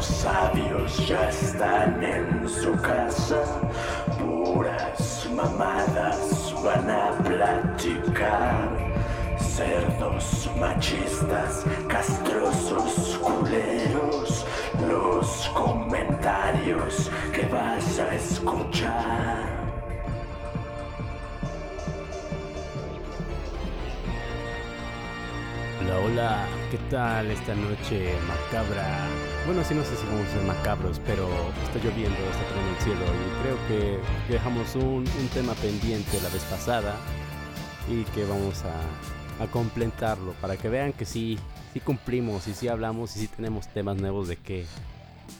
Los sabios ya están en su casa, puras mamadas van a platicar. Cerdos machistas, castrosos culeros, los comentarios que vas a escuchar. Hola, hola, ¿qué tal esta noche macabra? Bueno, sí, no sé si vamos a ser macabros, pero está lloviendo, está en el cielo y creo que dejamos un, un tema pendiente la vez pasada y que vamos a, a completarlo para que vean que sí, sí cumplimos y sí hablamos y sí tenemos temas nuevos de qué,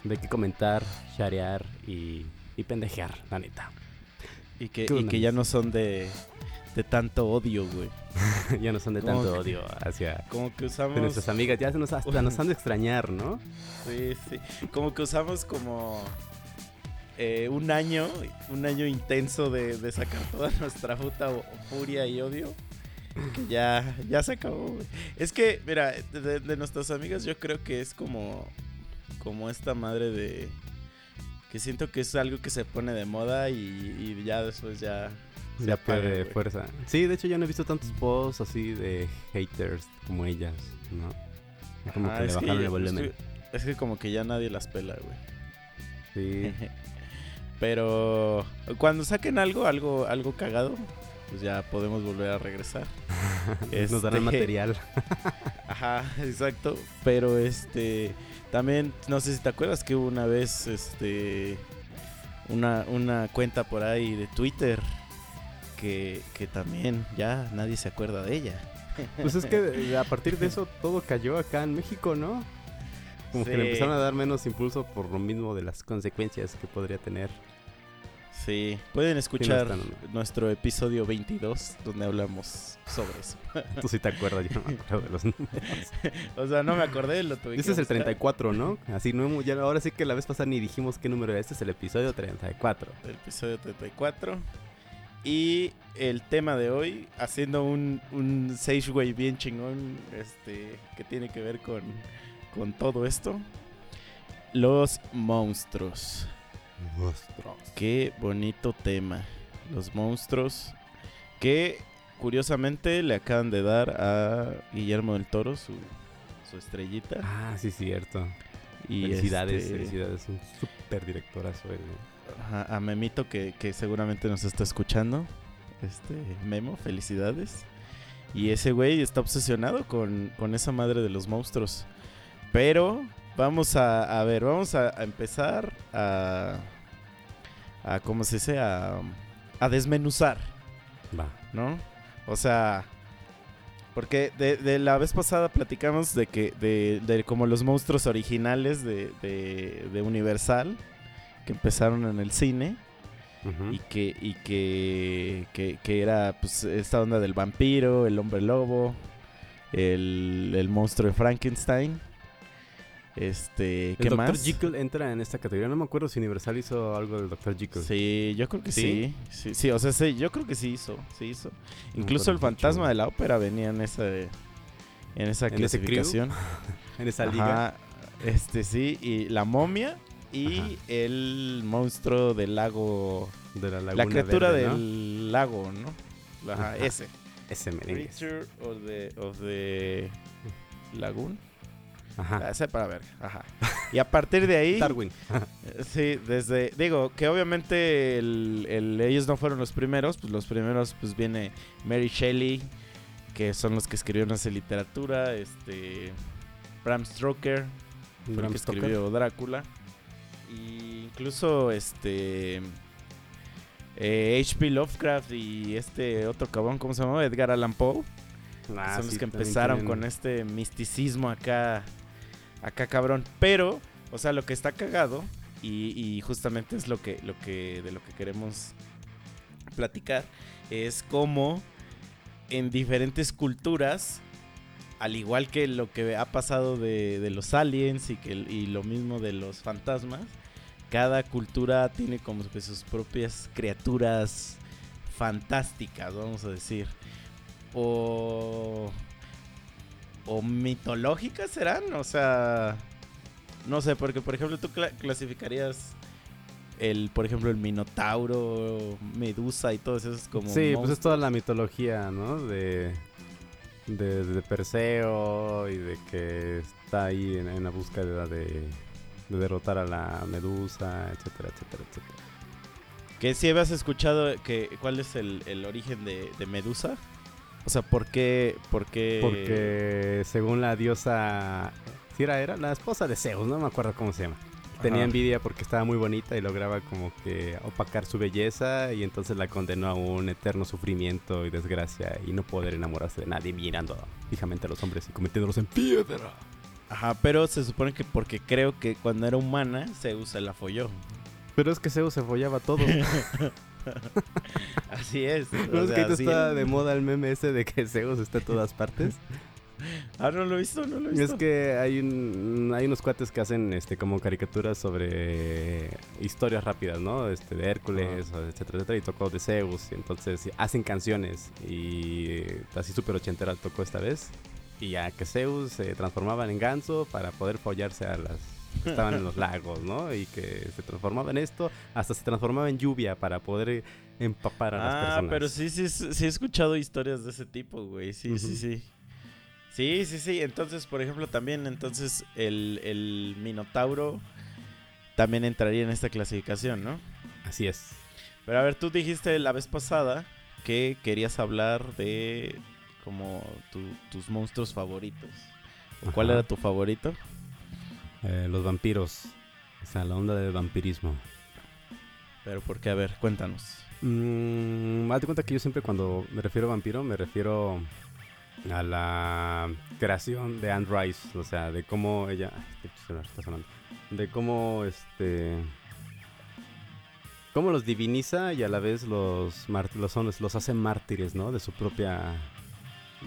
de qué comentar, sharear y, y pendejear, la neta. Y que, ¿Qué y que ya no son de, de tanto odio, güey. ya no son de ¿Cómo tanto que- odio hacia Como que de usamos. nuestras amigas, ya se nos, hasta nos han de extrañar, ¿no? Sí, sí. Como que usamos como. eh, un año, un año intenso de, de sacar toda nuestra puta furia y odio. Que ya, ya se acabó, güey. Es que, mira, de, de nuestras amigas yo creo que es como, como esta madre de, que siento que es algo que se pone de moda y, y ya después ya, se Ya apaga, pierde güey. fuerza. Sí, de hecho yo no he visto tantos posts así de haters como ellas, ¿no? Como Ajá, que le es bajaron ya- el volumen. Es que, es que como que ya nadie las pela, güey. Sí. Pero cuando saquen algo, algo, algo cagado, pues ya podemos volver a regresar. Nos darán Este, material. Ajá, exacto. Pero este también, no sé si te acuerdas que hubo una vez este una, una cuenta por ahí de Twitter que, que también ya nadie se acuerda de ella. Pues es que a partir de eso todo cayó acá en México, ¿no? Como que le empezaron a dar menos impulso por lo mismo de las consecuencias que podría tener. Sí, pueden escuchar están, nuestro episodio 22 donde hablamos sobre eso. Tú sí te acuerdas, yo no me acuerdo de los números. o sea, no me acordé, lo tuve Este es el buscar. 34, ¿no? Así no hemos, ya ahora sí que la vez pasada ni dijimos qué número era. Este es el episodio 34. el episodio 34. Y el tema de hoy, haciendo un, un Sage Way bien chingón, este, que tiene que ver con, con todo esto. Los monstruos. Qué bonito tema. Los monstruos. Que curiosamente le acaban de dar a Guillermo del Toro su, su estrellita. Ah, sí, cierto. y felicidades, este, felicidades. Un súper directorazo él, ¿no? A Memito que, que seguramente nos está escuchando. Este, Memo, felicidades. Y ese güey está obsesionado con, con esa madre de los monstruos. Pero vamos a, a ver, vamos a, a empezar a, a, ¿cómo se dice? A, a desmenuzar, Va. ¿no? O sea, porque de, de la vez pasada platicamos de que, de, de como los monstruos originales de, de, de Universal, que empezaron en el cine y que y que, que, que era pues esta onda del vampiro, el hombre lobo, el, el monstruo de Frankenstein. Este, El ¿qué Dr. más? Jekyll entra en esta categoría. No me acuerdo si Universal hizo algo del Dr. Jekyll. Sí, yo creo que sí. ¿Sí? Sí, sí, o sea, sí, yo creo que sí hizo, sí hizo. Incluso el mucho. fantasma de la ópera venía en esa en esa ¿En clasificación. En esa liga. Ajá, este sí, y la momia y Ajá. el monstruo del lago De la, La Laguna criatura Verde, ¿no? del lago, ¿no? Ajá, Ajá. ese. Ese merengue. Creature of the, of the Lagoon. Ajá. Ah, sepa ver. Ajá. Y a partir de ahí. Darwin. Sí, desde. Digo, que obviamente el- el- ellos no fueron los primeros. Pues los primeros, pues viene Mary Shelley. Que son los que escribieron esa literatura. Este. Bram Stoker. Bram que Stoker. escribió Drácula. Y incluso este. eh, H.P. Lovecraft y este otro cabrón, ¿cómo se llama? Edgar Allan Poe. Ah, son los que empezaron con este misticismo acá. Acá cabrón. Pero, o sea, lo que está cagado. Y, y justamente es lo que, lo que. de lo que queremos platicar. Es cómo en diferentes culturas. Al igual que lo que ha pasado de, de los aliens y, que, y lo mismo de los fantasmas, cada cultura tiene como que sus propias criaturas fantásticas, vamos a decir. O, o mitológicas serán, o sea, No sé, porque por ejemplo tú cla- clasificarías el, por ejemplo, el Minotauro, Medusa y todo eso es como... Sí, pues es toda la mitología, ¿no? De, de, de Perseo y de que está ahí en, en la búsqueda de, de derrotar a la Medusa, etcétera, etcétera, etcétera. Que si habías escuchado que cuál es el, el origen de, de Medusa. O sea, ¿por qué? ¿Por qué? Porque según la diosa, si era, era la esposa de Zeus, no me acuerdo cómo se llama. Tenía Ajá. envidia porque estaba muy bonita y lograba como que opacar su belleza y entonces la condenó a un eterno sufrimiento y desgracia y no poder enamorarse de nadie mirando fijamente a los hombres y convirtiéndolos en piedra. Ajá, pero se supone que porque creo que cuando era humana Zeus se la folló. Pero es que Zeus se follaba todo. Así es. ¿No es que sea, sí. está de moda el meme ese de que Zeus está en todas partes? Ah, no lo he visto, no lo he visto. Es que hay un, hay unos cuates que hacen este como caricaturas sobre historias rápidas, ¿no? Este de Hércules, etcétera, etcétera, y tocó de Zeus, y entonces hacen canciones y así súper ochentera tocó esta vez. Y ya que Zeus se transformaban en ganso para poder follarse a las que estaban en los lagos, ¿no? Y que se transformaba en esto, hasta se transformaba en lluvia para poder empapar a las Ah, personas. pero sí, sí, sí he escuchado historias de ese tipo, güey. Sí, sí, sí. Sí, sí, sí. Entonces, por ejemplo, también entonces el, el Minotauro también entraría en esta clasificación, ¿no? Así es. Pero a ver, tú dijiste la vez pasada que querías hablar de como tu- tus monstruos favoritos. ¿O ¿Cuál era tu favorito? Eh, los vampiros. O sea, la onda del vampirismo. Pero por qué, a ver, cuéntanos. Mm, cuenta que yo siempre cuando me refiero a vampiro me refiero a la creación de Anne Rice, o sea, de cómo ella, está sonando. de cómo este, cómo los diviniza y a la vez los los, los hace mártires, ¿no? De su propia,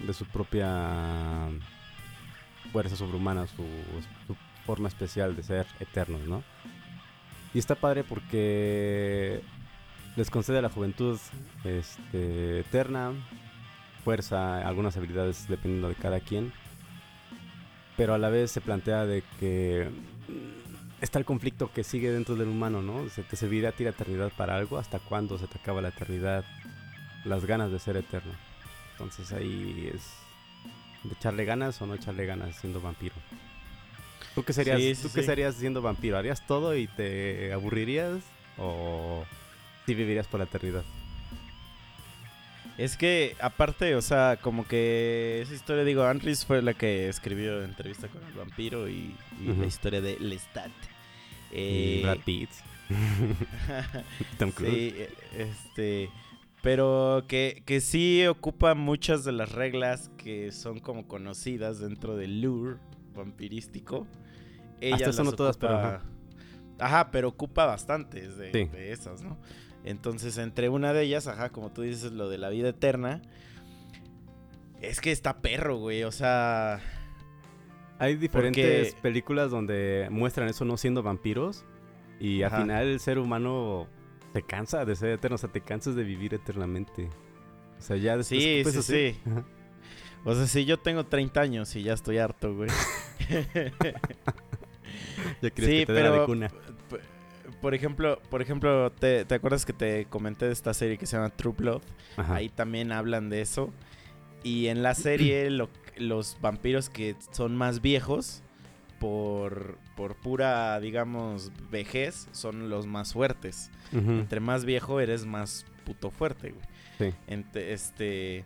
de su propia fuerza sobrehumana, su, forma especial de ser eternos, ¿no? Y está padre porque les concede a la juventud este, eterna, fuerza, algunas habilidades dependiendo de cada quien. Pero a la vez se plantea de que está el conflicto que sigue dentro del humano, ¿no? Se te servirá a ti la eternidad para algo, hasta cuándo se te acaba la eternidad, las ganas de ser eterno. Entonces ahí es de echarle ganas o no echarle ganas siendo vampiro. ¿Tú qué serías, Sí, sí, ¿tú qué sí. serías siendo vampiro? ¿Harías todo y te aburrirías? ¿O si vivirías por la eternidad? Es que, aparte, o sea, como que esa historia, digo, Andris fue la que escribió entrevista con el vampiro y, y la historia de Lestat. Y Eh, Brad Pitt. Tom Cruise. sí, eh, este. Pero que, que sí ocupa muchas de las reglas que son como conocidas dentro del lure vampirístico. Ella Hasta eso todas, pero Ajá, pero ocupa bastantes de, Sí. de esas, ¿no? Entonces, entre una de ellas, ajá, como tú dices, lo de la vida eterna. Es que está perro, güey. O sea. Hay diferentes Porque- películas donde muestran eso no siendo vampiros. Y Ajá. al final el ser humano se cansa de ser eterno. O sea, te cansas de vivir eternamente. O sea, ya después Sí, sí, sí. Ajá. O sea, si yo tengo 30 años y ya estoy harto, güey. Ya quieres Sí, que te la de pero- cuna. Por ejemplo, por ejemplo, ¿te, te acuerdas que te comenté de esta serie que se llama True Blood? Ajá. Ahí también hablan de eso. Y en la serie lo- los vampiros que son más viejos, por, por pura, digamos, vejez, son los más fuertes. Entre más viejo eres más puto fuerte, güey. Sí. Este.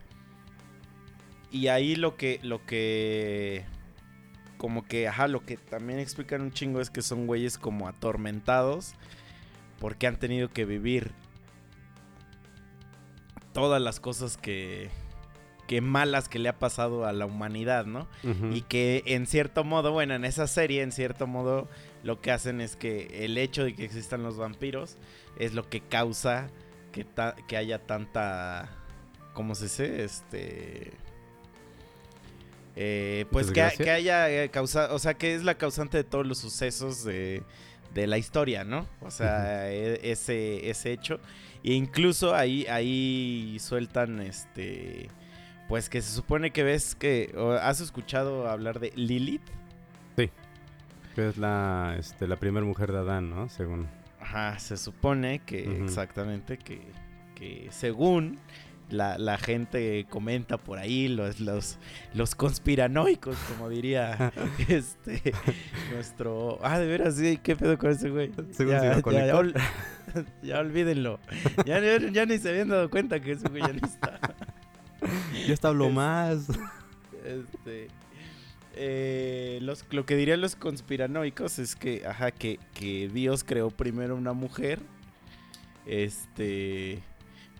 Y ahí lo que. Lo que. Como que, ajá, lo que también explican un chingo es que son güeyes como atormentados. Porque han tenido que vivir todas las cosas que. que malas que le ha pasado a la humanidad, ¿no? Y que en cierto modo, bueno, en esa serie, en cierto modo, lo que hacen es que el hecho de que existan los vampiros es lo que causa que, ta- que haya tanta. ¿Cómo se dice? Este. eh, pues que, que haya eh, causado. O sea, que es la causante de todos los sucesos de, de la historia, ¿no? O sea, e- ese, ese hecho. E incluso ahí, ahí sueltan este. Pues que se supone que ves que. ¿Has escuchado hablar de Lilith? Que es la, este, la primera mujer de Adán, ¿no? Según. Ajá, se supone que exactamente que, que según la, la gente comenta por ahí, los, los, los conspiranoicos, como diría este nuestro... Ah, de veras, sí, ¿qué pedo con ese güey? Según ya, lo ya, ya ol- ya olvídenlo. Ya, ya- ya ni se habían dado cuenta que ese güey ya no está. Ya está habló más. Este, eh, los, lo que dirían los conspiranoicos es que, ajá, que, que Dios creó primero una mujer. Este,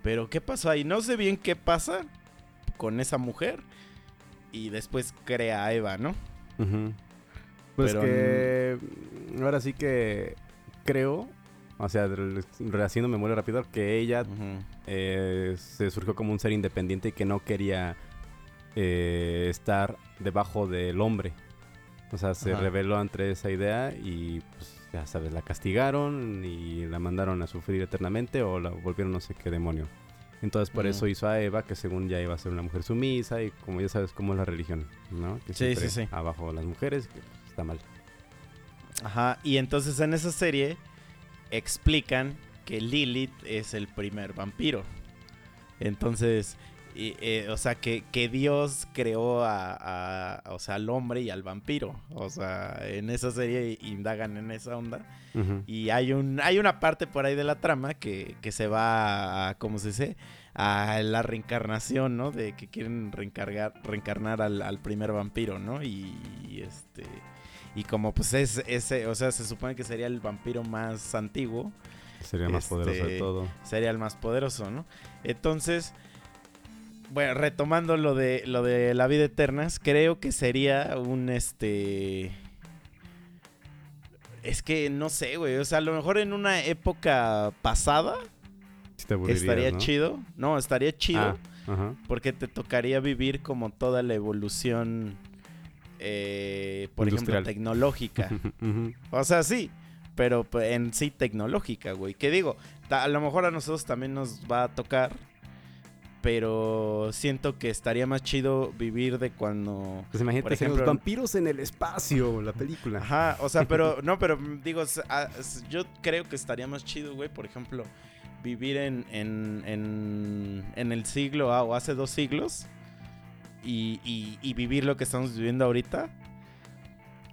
pero ¿qué pasó ahí? No sé bien qué pasa con esa mujer. Y después crea a Eva, ¿no? Pues Pero que ahora sí que creo, o sea, rehaciendo memoria rápido, que ella eh, se surgió como un ser independiente y que no quería eh, estar debajo del hombre. O sea, se Ajá. rebeló ante esa idea y, pues, ya sabes, la castigaron y la mandaron a sufrir eternamente o la volvieron no sé qué demonio. Entonces por eso hizo a Eva, que según ya iba a ser una mujer sumisa y como ya sabes cómo es la religión, ¿no? Que Sí, sí, sí. abajo las mujeres, que está mal. Ajá, y entonces en esa serie explican que Lilith es el primer vampiro. Entonces, y, eh, o sea, que, que Dios creó a, a- o sea, al hombre y al vampiro. O sea, en esa serie indagan en esa onda. Y hay un hay una parte por ahí de la trama que, que se va a, ¿cómo se dice? A la reencarnación, ¿no? De que quieren reencargar, reencarnar al, al primer vampiro, ¿no? Y, y este... Y como pues es ese, o sea, se supone que sería el vampiro más antiguo, Sería más poderoso de Este, todo. sería el más poderoso, ¿no? Entonces, bueno, retomando lo de lo de la vida eterna, creo que sería un este es que no sé, güey, o sea, a lo mejor en una época pasada Sí te estaría ¿no? chido. No, estaría chido Ah, porque te tocaría vivir como toda la evolución eh, por Industrial. ejemplo, tecnológica. O sea, sí, pero pues, en sí tecnológica, güey. Que digo, a lo mejor a nosotros también nos va a tocar, pero siento que estaría más chido vivir de cuando... Pues imagínate Por ser los ejemplo- vampiros en el espacio, la película. Ajá, o sea, pero no, pero mm, digo, ah, yo creo que estaría más chido, güey, por ejemplo, vivir en, en, en, en el siglo ah, o hace dos siglos y, y- y vivir lo que estamos viviendo ahorita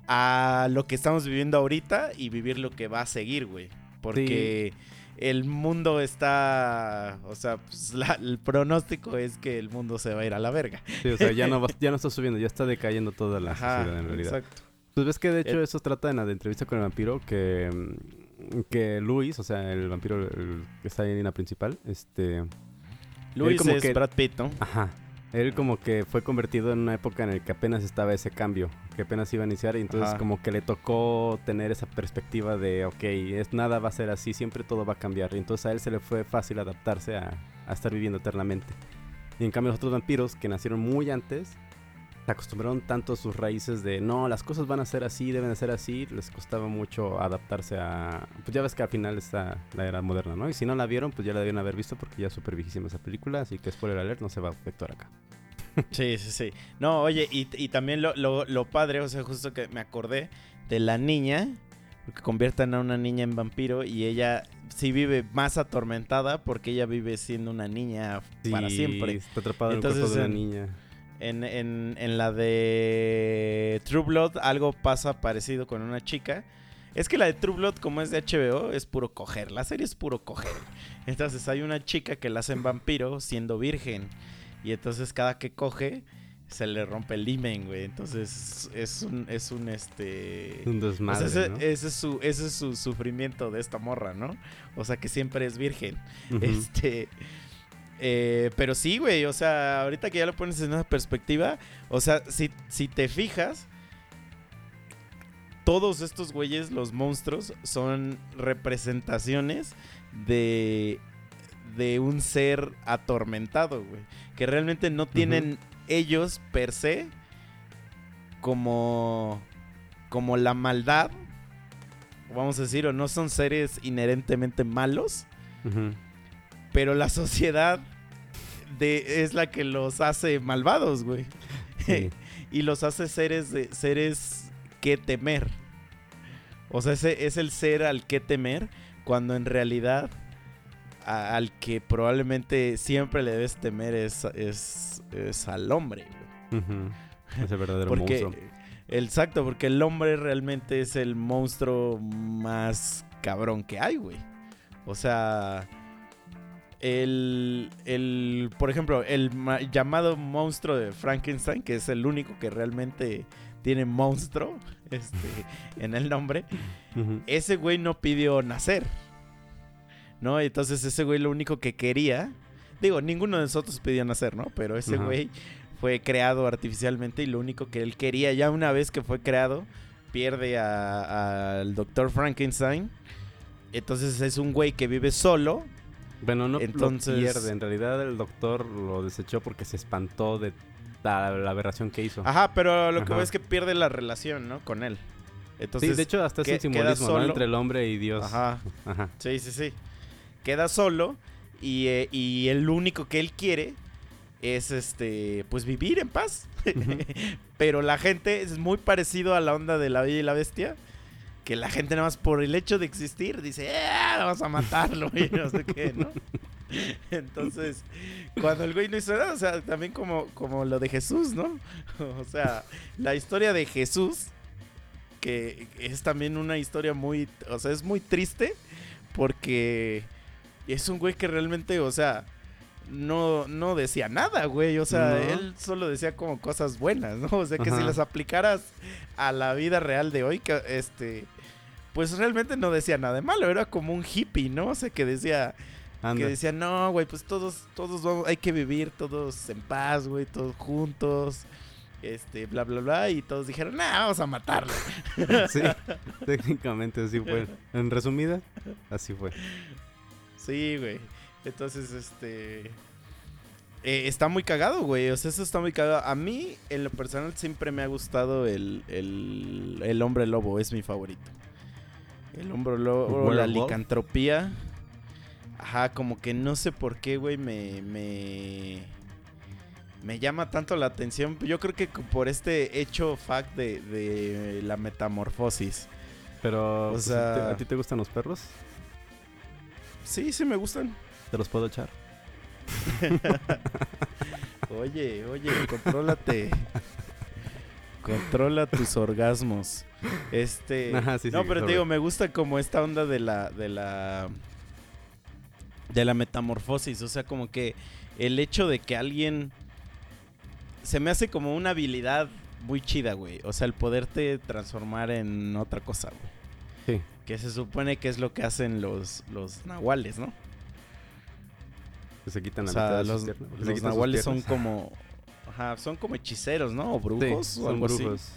a lo que estamos viviendo ahorita y vivir lo que va a seguir, güey. Porque el mundo está, o sea, pues, la- el pronóstico es que el mundo se va a ir a la verga. Sí, o sea, ya no, va- ya no está subiendo, ya está decayendo toda la Ajá, sociedad en realidad. exacto. Pues ves que de hecho Eh, eso trata en la de entrevista con el vampiro que, que Luis, o sea, el vampiro el que está en la principal, este, Luis como es que- Brad Pitt, ¿no? ajá, él como que fue convertido en una época en la que apenas estaba ese cambio, que apenas iba a iniciar y entonces Ajá. como que le tocó tener esa perspectiva de, ok, es, nada va a ser así, siempre todo va a cambiar y entonces a él se le fue fácil adaptarse a, a estar viviendo eternamente. Y en cambio los otros vampiros que nacieron muy antes, se acostumbraron tanto a sus raíces de no, las cosas van a ser así, deben de ser así, les costaba mucho adaptarse a... Pues ya ves que al final está la era moderna, ¿no? Y si no la vieron, pues ya la debieron haber visto porque ya es súper viejísima esa película, así que spoiler alert, no se va a efectuar acá. Sí, sí, sí. No, oye, y, y también lo, lo, lo padre, o sea, justo que me acordé de la niña, porque conviertan a una niña en vampiro y ella sí vive más atormentada porque ella vive siendo una niña para Sí, siempre. Está atrapado en el cuerpo Entonces, de una niña. En, en, en la de True Blood algo pasa parecido con una chica. Es que la de True Blood, como es de HBO, es puro coger. La serie es puro coger. Entonces hay una chica que la hacen vampiro siendo virgen. Y entonces cada que coge se le rompe el himen, güey. Entonces es un, es un este... Un o sea, desmadre, ese, ¿no? ese es su, ese es su sufrimiento de esta morra, ¿no? O sea que siempre es virgen. Este. Eh, pero sí, güey. O sea, ahorita que ya lo pones en una perspectiva. O sea, si, si te fijas. Todos estos güeyes, los monstruos, son representaciones de. de un ser atormentado, güey. Que realmente no tienen ellos per se. como. como la maldad. Vamos a decir, o no son seres inherentemente malos Ujú. Pero la sociedad de, es la que los hace malvados, güey. Sí. y los hace seres de seres que temer. O sea, ese es el ser al que temer cuando en realidad a- al que probablemente siempre le debes temer es, es, es al hombre. güey. Ujú. Ese verdadero Porque, monstruo. exacto, porque el hombre realmente es el monstruo más cabrón que hay, güey. O sea, el, el, por ejemplo, el ma- llamado monstruo de Frankenstein, que es el único que realmente tiene monstruo este, en el nombre, ese güey no pidió nacer. ¿No? Entonces ese güey lo único que quería, digo, ninguno de nosotros pidió nacer, ¿no? Pero ese güey fue creado artificialmente y lo único que él quería, ya una vez que fue creado, pierde al doctor Frankenstein. Entonces es un güey que vive solo. Bueno, no Entonces- lo pierde. En realidad el doctor lo desechó porque se espantó de la, la aberración que hizo. Ajá, pero lo que veo es que pierde la relación, ¿no? Con él. Entonces, sí, de hecho hasta es un simbolismo ¿no? entre el hombre y Dios. Ajá. Ajá. Sí, sí, sí. Queda solo y, eh, y el único que él quiere es este pues vivir en paz. Pero la gente es muy parecido a la onda de la Bella y la Bestia. Que la gente nada más por el hecho de existir dice, "Ah, vamos a matarlo y no sé qué, ¿no? Entonces, cuando el güey no hizo nada, o sea, también como, como lo de Jesús, ¿no? O sea, la historia de Jesús, que es también una historia muy, o sea, es muy triste porque es un güey que realmente, o sea, no, no decía nada, güey. O sea, No. él solo decía como cosas buenas, ¿no? O sea, que si las aplicaras a la vida real de hoy, que este, pues realmente no decía nada de malo. Era como un hippie, ¿no? O sea, que decía, Anda. que decía, no, güey, pues todos, todos vamos, hay que vivir todos en paz, güey, todos juntos. Este, bla, bla, bla. Y todos dijeron, nah, vamos a matarlo. Sí, técnicamente así fue. En resumida, así fue. Sí, güey. Entonces, este. eh, está muy cagado, güey. O sea, eso está muy cagado. A mí, en lo personal, siempre me ha gustado el, el, el hombre lobo. Es mi favorito. El hombre lobo, la Werewolf. licantropía. Ajá, como que no sé por qué, güey, me, me. Me llama tanto la atención. Yo creo que por este hecho fact de, de la metamorfosis. Pero, O pues, sea- ¿te- ¿a ti te gustan los perros? Sí, sí me gustan. ¿Te los puedo echar? Oye, oye, contrólate. Controla tus orgasmos. Este. Ajá, sí, no, sí, pero te digo, me gusta como esta onda de la. de la. de la metamorfosis. O sea, como que el hecho de que alguien. Se me hace como una habilidad muy chida, güey. O sea, el poderte transformar en otra cosa, güey. Sí. Que se supone que es lo que hacen los, los nahuales, ¿no? Que se quitan O la sea, mitad de los, sus nahuales son como. Ajá, son como hechiceros, ¿no? O brujos Sí, o son algo así. brujos.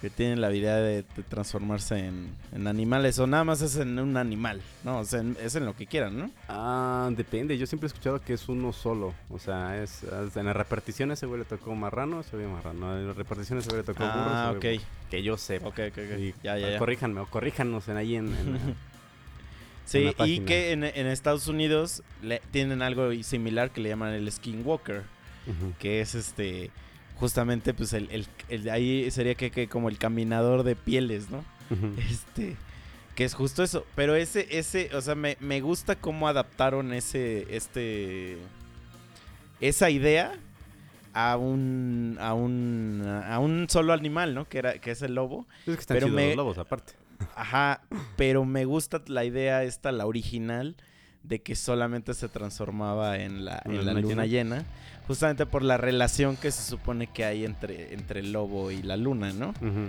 Que tienen la habilidad de, de transformarse en, en animales. O nada más es en un animal, ¿no? O sea, en- es en lo que quieran, ¿no? Ah, depende. Yo siempre he escuchado que es uno solo. O sea, es, en la repartición ese güey le tocó marrano, ese güey marrano. En la repartición ese güey le tocó burro. Ah, ok. burro. Que yo sepa. Ok, ok, ok. Y- Ya, ya, ya. Corríjanme o corríjanos en ahí en, Sí, y que en, en Estados Unidos le- tienen algo similar que le llaman el skinwalker. Que es este. Justamente, pues el, el- ahí sería que, que como el caminador de pieles, ¿no? Este. Que es justo eso. Pero ese, ese, o sea, me, me gusta cómo adaptaron ese, este. Esa idea a un. a un. a un solo animal, ¿no? Que era, que es el lobo. Es que están Pero me- los lobos, aparte. Ajá. Pero me gusta la idea esta, la original, de que solamente se transformaba en la, ¿En la luna llena. Justamente por la relación que se supone que hay entre, entre el lobo y la luna, ¿no? Ujú.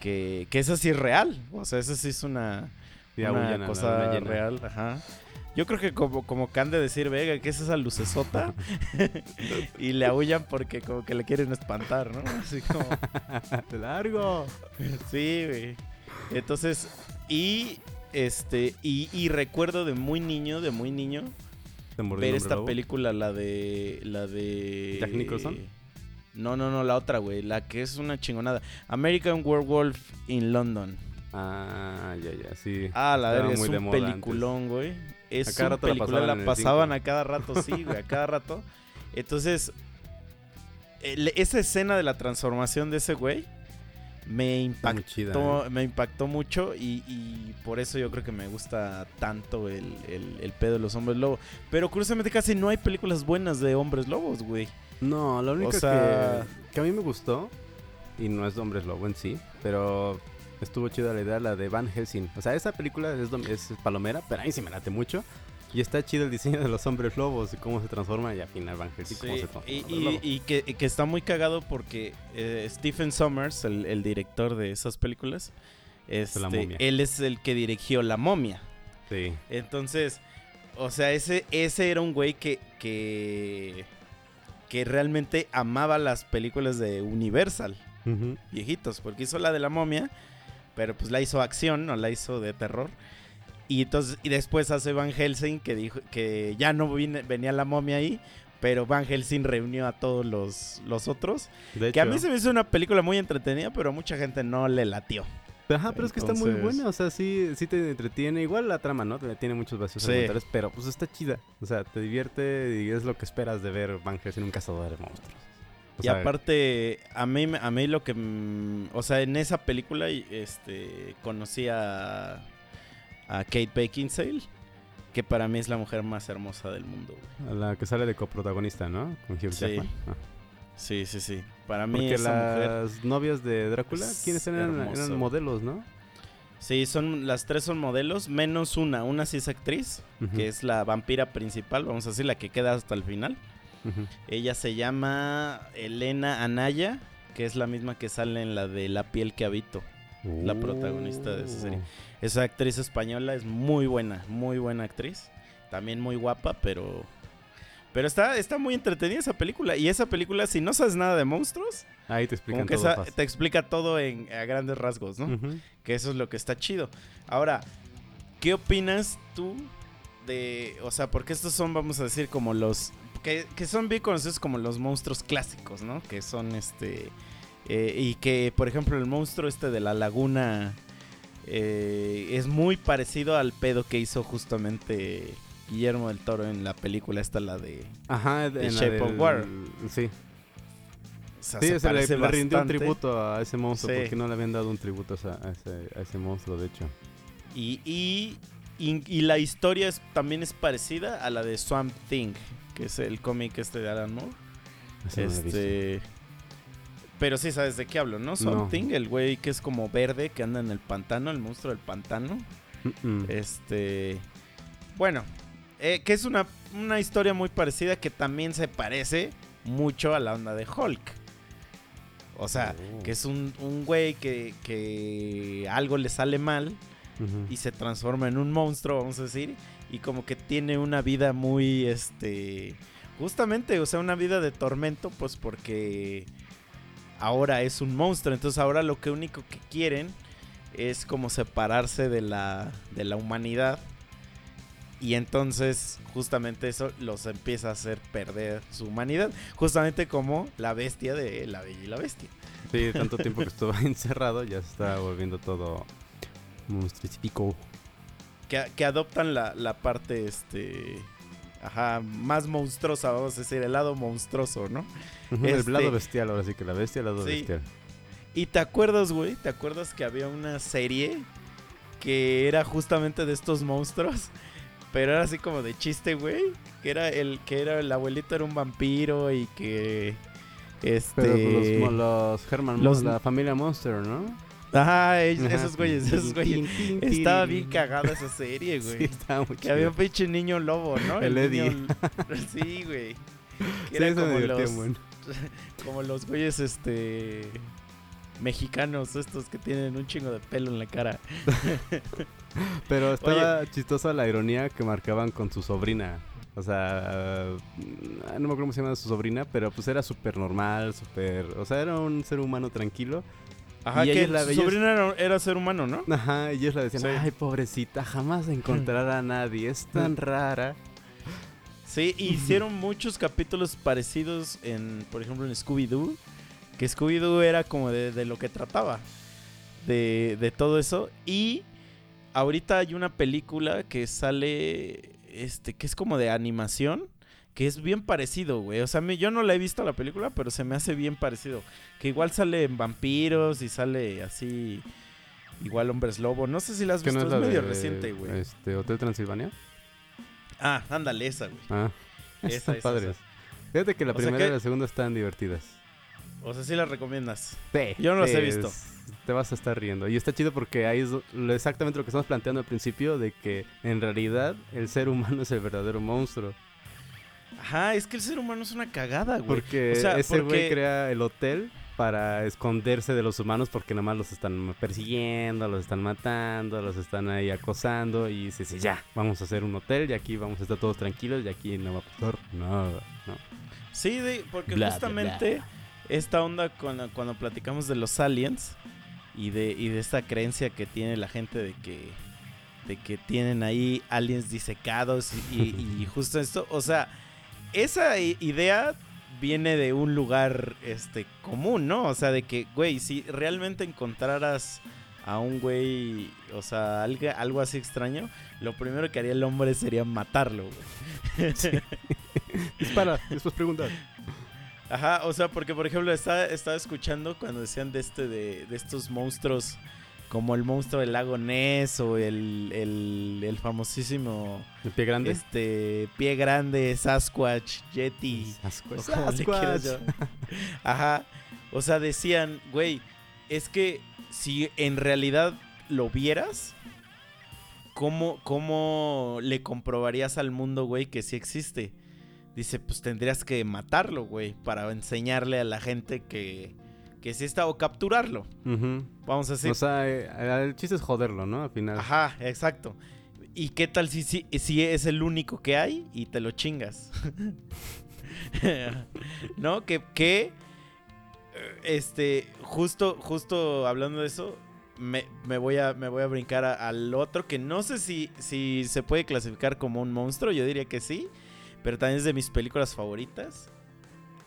Que, que eso sí es real. O sea, eso sí es una, Sí, una cosa real. Ajá. Yo creo que como, como que han de decir, Vega, que es esa lucesota. y le aullan porque como que le quieren espantar, ¿no? Así como... ¡Largo! Sí, güey. Entonces, y este, y, y recuerdo de muy niño, de muy niño, ¿Te mordió ver esta lobo? película, la de. La de. ¿Jack Nicholson? No, no, no, la otra, güey. La que es una chingonada. American Werewolf in London. Ah, ya, ya, sí. Ah, la verga, es muy un peliculón, güey. Es A cada un la película, pasaban la pasaban a cada rato, sí, güey, a cada rato. Entonces, esa escena de la transformación de ese güey me chida, impactó, ¿eh? me impactó mucho y, y por eso yo creo que me gusta tanto el, el, el pedo de los hombres lobo. Pero curiosamente casi no hay películas buenas de hombres lobos, güey. No, la única sea- que, que a mí me gustó, y no es de Hombres Lobo en sí, pero estuvo chida la idea, la de Van Helsing. O sea, esa película es, es palomera, pero a mí sí me late mucho. Y está chido el diseño de los hombres lobos y cómo se transforman. Y al final Van Helsing, cómo se Sí, transforma. y, que, que está muy cagado porque eh, Stephen Sommers, el, el director de esas películas, este, La momia. él es el que dirigió La momia. Sí. Entonces, o sea, ese, ese era un güey que, que, que realmente amaba las películas de Universal, viejitos, porque hizo la de la momia, pero pues la hizo acción, no la hizo de terror. Y entonces, y después hace Van Helsing que dijo que ya no vine- venía la momia ahí, pero Van Helsing reunió a todos los, los otros. De Que a mí se me hizo una película muy entretenida, pero a mucha gente no le latió. Ajá, pero es que está muy buena, o sea, sí, sí te entretiene. Igual la trama, ¿no? Tiene muchos vacíos Sí. pero pues está chida. O sea, te divierte y es lo que esperas de ver Van Helsing, un cazador de monstruos. O y sea, aparte, a mí, a mí lo que... O sea, en esa película este, conocí a, a Kate Beckinsale, que para mí es la mujer más hermosa del mundo. güey. la que sale de coprotagonista, ¿no? Con Hugh Sí. Ah. Sí, sí, sí. Para mí Porque esa mujer... las novias de Drácula, es ¿quiénes eran? Eran modelos, ¿no? Sí, son, las tres son modelos, menos una. Una sí es actriz, que es la vampira principal, vamos a decir, la que queda hasta el final. Ella se llama Elena Anaya, que es la misma que sale en la de La piel que habito. La protagonista de esa serie. Esa actriz española es muy buena, muy buena actriz. También muy guapa, pero. Pero está, está muy entretenida esa película. Y esa película, si no sabes nada de monstruos, Ahí te que todo esa- te explica todo en, a grandes rasgos, ¿no? Que eso es lo que está chido. Ahora, ¿qué opinas tú de. O sea, porque estos son, vamos a decir, como los. Que, que son bien conocidos como los monstruos clásicos, ¿no? Que son este. eh, y que, por ejemplo, el monstruo este de la laguna. Eh, es muy parecido al pedo que hizo justamente Guillermo del Toro en la película esta, la de. Ajá, The en la Shape of Water. Sí, O sea, sí, se se le, le rindió un tributo a ese monstruo Sí. porque no le habían dado un tributo a, ese, a ese monstruo, de hecho. Y, y, y- y la historia es, también es parecida a la de Swamp Thing, que es el cómic este de Alan Moore. No pero sí sabes de qué hablo, ¿no? Swamp No. Thing, el güey que es como verde, que anda en el pantano, el monstruo del pantano. Este, bueno, eh, que es una, una historia muy parecida que también se parece mucho a la onda de Hulk. O sea, Oh. que es un, un güey que, que algo le sale mal y se transforma en un monstruo, vamos a decir, y como que tiene una vida muy, este, justamente, o sea, una vida de tormento, pues porque ahora es un monstruo, entonces ahora lo que único que quieren es como separarse de la, de la humanidad. Y entonces justamente eso los empieza a hacer perder su humanidad. Justamente como la bestia de La Bella y la Bestia. Sí, tanto tiempo que estuvo encerrado, ya se está volviendo todo monstruístico. que, que adoptan la, la parte este ajá, más monstruosa, vamos a decir, el lado monstruoso, ¿no? Ujú, Este- El lado bestial, ahora sí que la bestia, el lado Sí. bestial. Y te acuerdas, güey, ¿te acuerdas que había una serie que era justamente de estos monstruos? Pero era así como de chiste, güey, que era el que era el abuelito era un vampiro y que este Pero los, los Herman, los- la familia Monster, ¿no? Ajá, esos güeyes, esos güeyes. Estaba bien cagada esa serie, güey. Sí, estaba muy Que había un pinche niño lobo, ¿no? El Eddie. niño- Sí, güey. Que Sí, era como los, bueno. como los güeyes, este... Mexicanos, estos que tienen un chingo de pelo en la cara. Pero estaba chistosa la ironía que marcaban con su sobrina. O sea, mm, no me acuerdo cómo se llama su sobrina, pero pues era súper normal, súper... O sea, era un ser humano tranquilo. Ajá, Y que la su sobrina era, era ser humano, ¿no? Ajá, ellos la decían, Sí. ay, pobrecita, jamás encontrará a nadie, es tan rara. Sí, hicieron muchos capítulos parecidos en, por ejemplo, en Scooby-Doo. Que Scooby-Doo era como de, de lo que trataba. De, de todo eso. Y ahorita hay una película que sale, este, que es como de animación. Que es bien parecido, güey. O sea, me- yo no la he visto la película, pero se me hace bien parecido. Que igual salen vampiros y sale así, igual hombres lobo. No sé si la has ¿Qué visto, no es, medio de, reciente, güey. Este, Hotel Transilvania. Ah, ándale, esa, güey. Ah, Esa, están esa, padres. esa. Fíjate que la O primera que- y la segunda están divertidas. O sea, sí la recomiendas. Sí, Yo no las he visto. Te vas a estar riendo. Y está chido porque ahí es exactamente lo que estamos planteando al principio, de que en realidad el ser humano es el verdadero monstruo. Ajá, es que el ser humano es una cagada, güey. Porque O sea, ese güey crea el hotel para esconderse de los humanos porque nada más los están persiguiendo, los están matando, los están ahí acosando y dice, sí, ya, vamos a hacer un hotel y aquí vamos a estar todos tranquilos y aquí no va a pasar nada. ¿no? Sí, de- porque Bla, bla, justamente bla. esta onda cuando, cuando platicamos de los aliens y de, y de esta creencia que tiene la gente de que de que tienen ahí aliens disecados y, y- y justo esto, o sea, esa idea viene de un lugar este común, ¿no? O sea, de que, güey, si realmente encontraras a un güey, o sea, algo, algo así extraño, lo primero que haría el hombre sería matarlo, güey. Dispara, después pregunta. Ajá, o sea, porque por ejemplo estaba, estaba escuchando cuando decían de este de, de estos monstruos como el monstruo del lago Ness o el, el, el famosísimo ¿El pie grande? este pie grande Sasquatch Yeti Sasquatch. o como. Ajá. O sea, decían, güey, es que si en realidad lo vieras, ¿cómo, cómo le comprobarías al mundo, güey, que sí existe? Dice, pues tendrías que matarlo, güey, para enseñarle a la gente que, que sí está o capturarlo. Vamos a decir. O sea, eh, el chiste es joderlo, ¿no? Al final. Ajá, exacto. ¿Y qué tal si, si, si es el único que hay y te lo chingas? ¿No? Que, que eh, este, justo, justo hablando de eso, me, me voy, a, me voy a brincar a- al otro que no sé si, si se puede clasificar como un monstruo, yo diría que sí, pero también es de mis películas favoritas,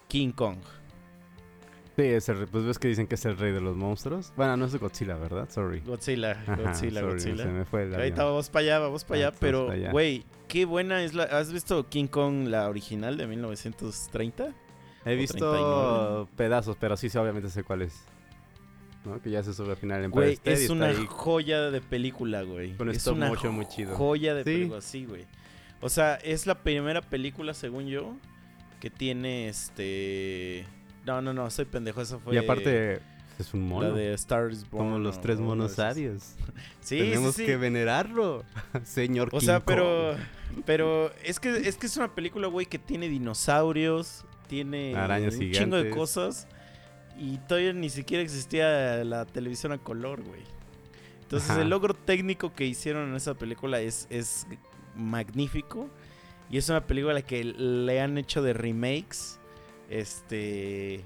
King Kong. Sí, es el, pues ves que dicen que es el rey de los monstruos. Bueno, no es Godzilla, ¿verdad? Sorry. Godzilla, Ajá, Godzilla, sorry, Godzilla. Se me fue el Ahorita vamos para allá, vamos para Ah, allá. Pero, güey, qué buena es la. ¿Has visto King Kong, la original de 1930? He visto 39. pedazos, pero sí, sí, obviamente sé cuál es. ¿No? Que ya se sube al final en Güey, es una ahí. joya de película, güey. Con es una motion muy chido. joya de Sí. película, sí, güey. O sea, es la primera película, según yo, que tiene este. No, no, no, soy pendejo. Esa fue. Y aparte, es un mono. La de Stars Born. como los tres monos sabios. Sí, Tenemos sí, sí. que venerarlo, señor O King sea, Kong. pero. Pero es que, es que es una película, güey, que tiene dinosaurios, tiene Arañas un chingo de cosas. Y todavía ni siquiera existía la televisión a color, güey. Entonces Ajá. el logro técnico que hicieron en esa película es, es magnífico. Y es una película que le han hecho de remakes. Este.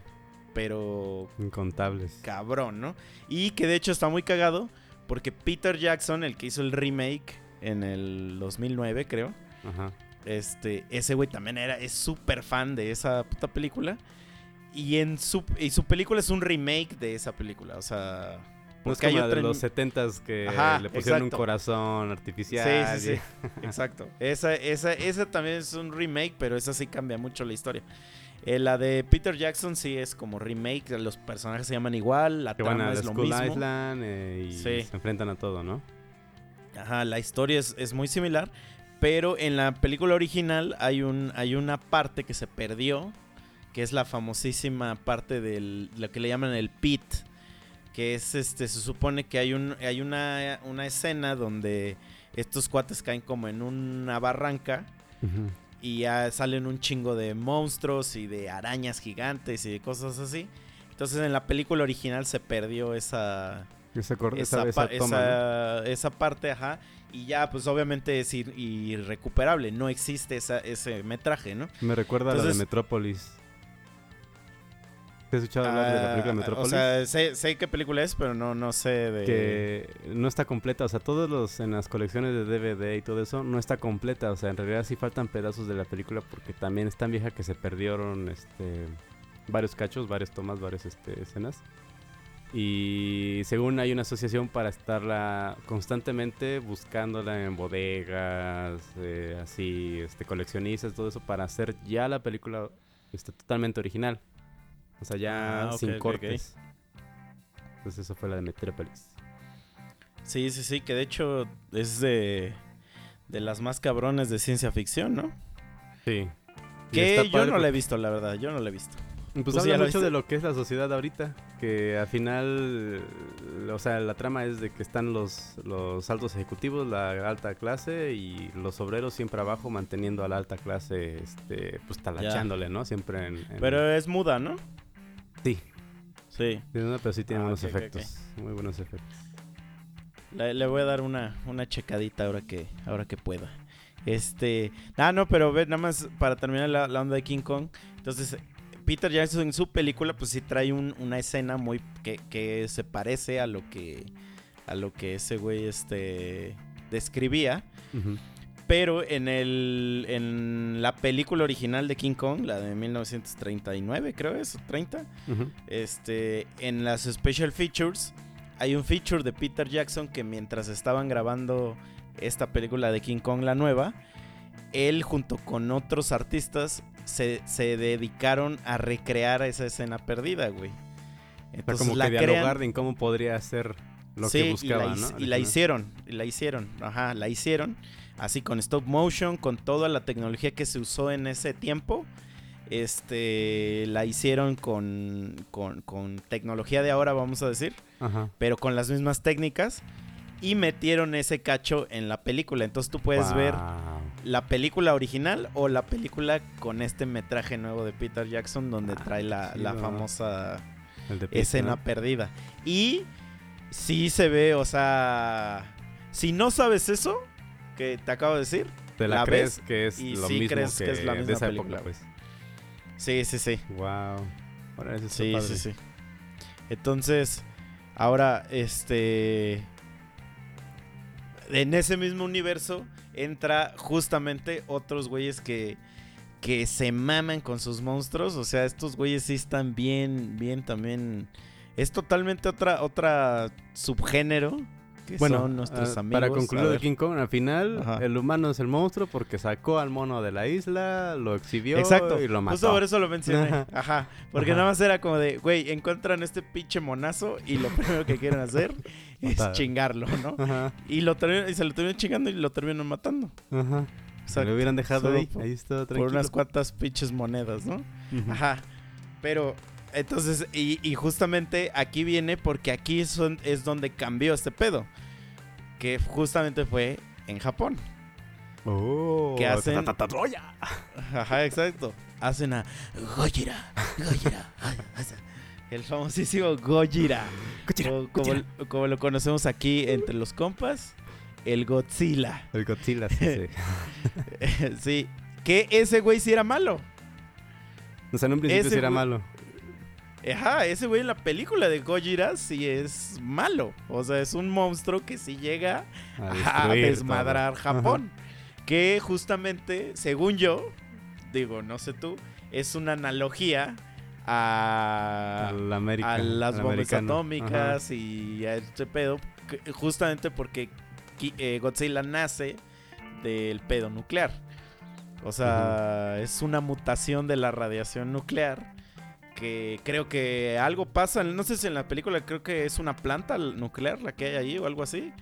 Pero Incontables. cabrón, ¿no? Y que de hecho está muy cagado porque Peter Jackson, el que hizo el remake en el 2009, creo, Ajá. este, ese güey también era, es súper fan de esa puta película. Y en su, y su película es un remake de esa película, o sea... No es porque hay como de otra los setentas que Ajá, le pusieron exacto. un corazón artificial. Sí, sí, y- sí. Exacto. Esa, esa, esa también es un remake, pero esa sí cambia mucho la historia. Eh, la de Peter Jackson sí es como remake, los personajes se llaman igual, la Que van trama a es lo mismo. Island eh, y Sí. se enfrentan a todo, ¿no? Ajá, la historia es, es muy similar, pero en la película original hay, un, hay una parte que se perdió, que es la famosísima parte de lo que le llaman el pit, que es este, se supone que hay, un, hay una, una escena donde estos cuates caen como en una barranca y ya salen un chingo de monstruos y de arañas gigantes y de cosas así. Entonces en la película original se perdió esa, Esa, esa, esa- esa pa- toma, ¿no? esa- esa parte, ajá. Y ya, pues obviamente es ir- irrecuperable. No existe esa, ese metraje, ¿no? Me recuerda a la de Metrópolis. ¿Te has escuchado hablar de la película Ah, Metrópolis? O sea, sé, sé qué película es, pero no, no sé de. que no está completa, o sea, todos los en las colecciones de DVD y todo eso no está completa, o sea, en realidad sí faltan pedazos de la película porque también es tan vieja que se perdieron este varios cachos, varias tomas, varias este, escenas. Y según hay una asociación para estarla constantemente buscándola en bodegas, eh, así, este, coleccionistas, todo eso, para hacer ya la película este, totalmente original. O sea, ya Ah, sin ok, ok. cortes. Entonces eso fue la de Metrópolis. Sí, sí, sí, que de hecho es de, de las más cabrones de ciencia ficción, ¿no? Sí. Que yo no la he visto, la verdad, yo no la he visto. Pues ¿Tú sí habla mucho viste? de lo que es la sociedad ahorita, que al final, o sea, la trama es de que están los, los altos ejecutivos, la alta clase y los obreros siempre abajo manteniendo a la alta clase, este, pues talachándole, ¿no? Siempre en... en- Pero es muda, ¿no? Sí, Sí. pero sí tiene Ah, buenos efectos, muy buenos efectos. Le, le voy a dar una, una checadita ahora que, ahora que pueda. Este. Ah, no, pero ve, nada más para terminar la, la onda de King Kong. Entonces, Peter Jackson en su película, pues sí trae un- una escena muy. Que, que se parece a lo que. A lo que ese güey este. describía. Ujú. Pero en el. En la película original de King Kong, la de 1939, creo es, o 30. Ujú. Este, en las special features hay un feature de Peter Jackson que mientras estaban grabando esta película de King Kong la nueva, él junto con otros artistas se, se dedicaron a recrear esa escena perdida, güey. O sea, Entonces como la que crean- dialogar en cómo podría ser lo Sí, que buscaban, y la, ¿no? hic- y la Original. hicieron, y la hicieron, ajá, la hicieron. Así con stop motion, con toda la tecnología que se usó en ese tiempo. Este, la hicieron con, con, con tecnología de ahora, vamos a decir, Ajá. pero con las mismas técnicas. Y metieron ese cacho en la película. Entonces tú puedes ver la película original o la película con este metraje nuevo de Peter Jackson donde Ah, trae la, la famosa escena perdida. Y sí se ve, o sea, si no sabes eso que te acabo de decir, Te la, la crees ves que es y lo sí mismo crees que es la de misma esa película, época, pues. sí, sí, sí. Wow. Ahora eso está Sí, padre. sí, sí. Entonces, ahora, este. En ese mismo universo entra justamente otros güeyes que, que se maman con sus monstruos. O sea, estos güeyes sí están bien, bien también. Es totalmente otra, otra subgénero. Que Bueno, son nuestros ah, amigos. para concluir de. King Kong, al final Ajá. el humano es el monstruo porque sacó al mono de la isla, lo exhibió Exacto. y lo mató. Justo por eso lo mencioné. Ajá. Ajá. Porque Ajá. nada más era como de, güey, encuentran este pinche monazo y lo primero que quieren hacer es chingarlo, ¿no? Ajá, Y, lo y se lo terminan chingando y lo terminan matando. ajá. O sea, lo hubieran dejado solo ahí, por- ahí está por tranquilo. unas cuantas pinches monedas, ¿no? Ajá. Pero, entonces, y, y justamente aquí viene porque aquí son, es donde cambió este pedo. Que justamente fue en Japón. Oh, ¿Qué hacen? ta, ta, ta, Troya. Ajá, exacto. Hacen a Gojira. Gojira. El famosísimo Gojira. Gojira, O como, Gojira. como lo conocemos aquí entre los compas, el Godzilla. El Godzilla, sí, sí. sí. Que ese güey sí era malo. O sea, en un principio Ese sí era malo. Ajá, ese güey en la película de Gojira sí es malo. O sea, es un monstruo que sí llega a, desmadrar todo. Japón. Que justamente, según yo, digo, no sé tú, es una analogía a, Al América, a las bombas americano. atómicas y a este pedo. que- justamente porque eh, Godzilla nace del pedo nuclear. O sea, es una mutación de la radiación nuclear. Que creo que algo pasa. No sé si en la película creo que es una planta nuclear la que hay ahí o algo así.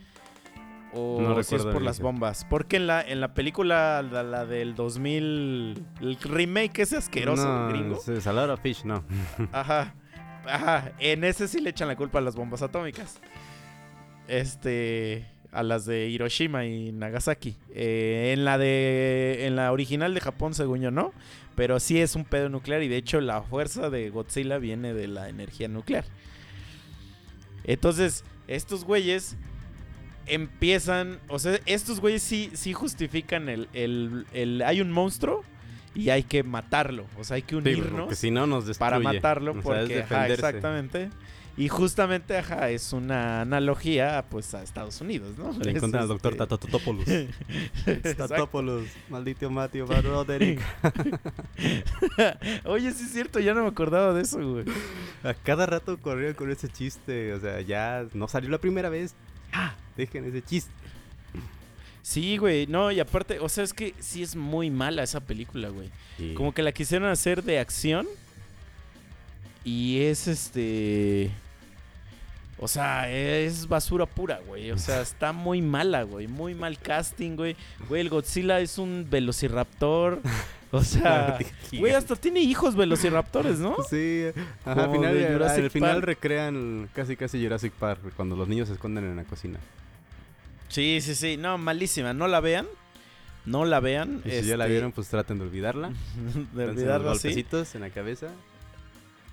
O No si es por las bombas. Porque en la, en la película, la, la del 2000, el remake ese asqueroso no, gringo. Salvador of Fish, no. Ajá. Ajá. En ese sí le echan la culpa a las bombas atómicas. Este. A las de Hiroshima y Nagasaki. Eh, en la de. En la original de Japón, según yo, no. Pero sí es un pedo nuclear. Y de hecho, la fuerza de Godzilla viene de la energía nuclear. Entonces, estos güeyes empiezan. O sea, estos güeyes sí, sí justifican el, el- el- Hay un monstruo. Y hay que matarlo. O sea, hay que Sí, unirnos porque si no nos destruye. para matarlo O sea, es porque ajá, exactamente Y justamente, ajá, es una analogía pues a Estados Unidos, ¿no? Le encuentran al doctor este, Tatotopoulos. Tatopoulos, maldito Matthew Roderick. Oye, sí es cierto, ya no me acordaba de eso, güey. A cada rato corrían con ese chiste. O sea, ya no salió la primera vez. ¡Ah! Dejen ese chiste. Sí, güey, no, y aparte, o sea, es que sí es muy mala esa película, güey. Como que la quisieron hacer de acción. Y es este. O sea, es basura pura, güey. O sea, está muy mala, güey. Muy mal casting, güey. Güey, el Godzilla es un velociraptor. O sea, güey, hasta tiene hijos velociraptores, ¿no? Sí, ajá, al final, al final recrean casi casi Jurassic Park cuando los niños se esconden en la cocina. Sí, sí, sí. No, malísima. No la vean. No la vean. Y si ya la este, vieron, pues traten de olvidarla. de olvidarlo así. golpecitos en la cabeza.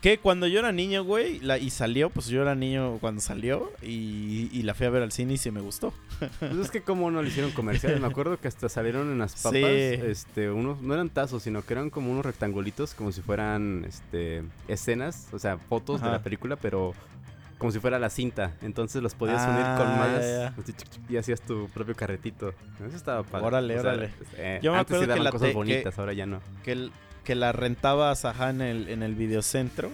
Que cuando yo era niño, güey, la, y salió, pues yo era niño cuando salió y, y la fui a ver al cine y sí me gustó. Pues es que como no le hicieron comerciales, me acuerdo que hasta salieron en las papas, Sí. este, unos, no eran tazos, sino que eran como unos rectangulitos, como si fueran, este, escenas, o sea, fotos de la película, pero como si fuera la cinta. Entonces los podías unir con Ah, más ya, y hacías tu propio carretito. Eso estaba padre. Órale, órale. eh, Yo me antes acuerdo que daban la cosas te- que- bonitas, ahora ya no. Que, el- que la rentabas ajá en el, en el videocentro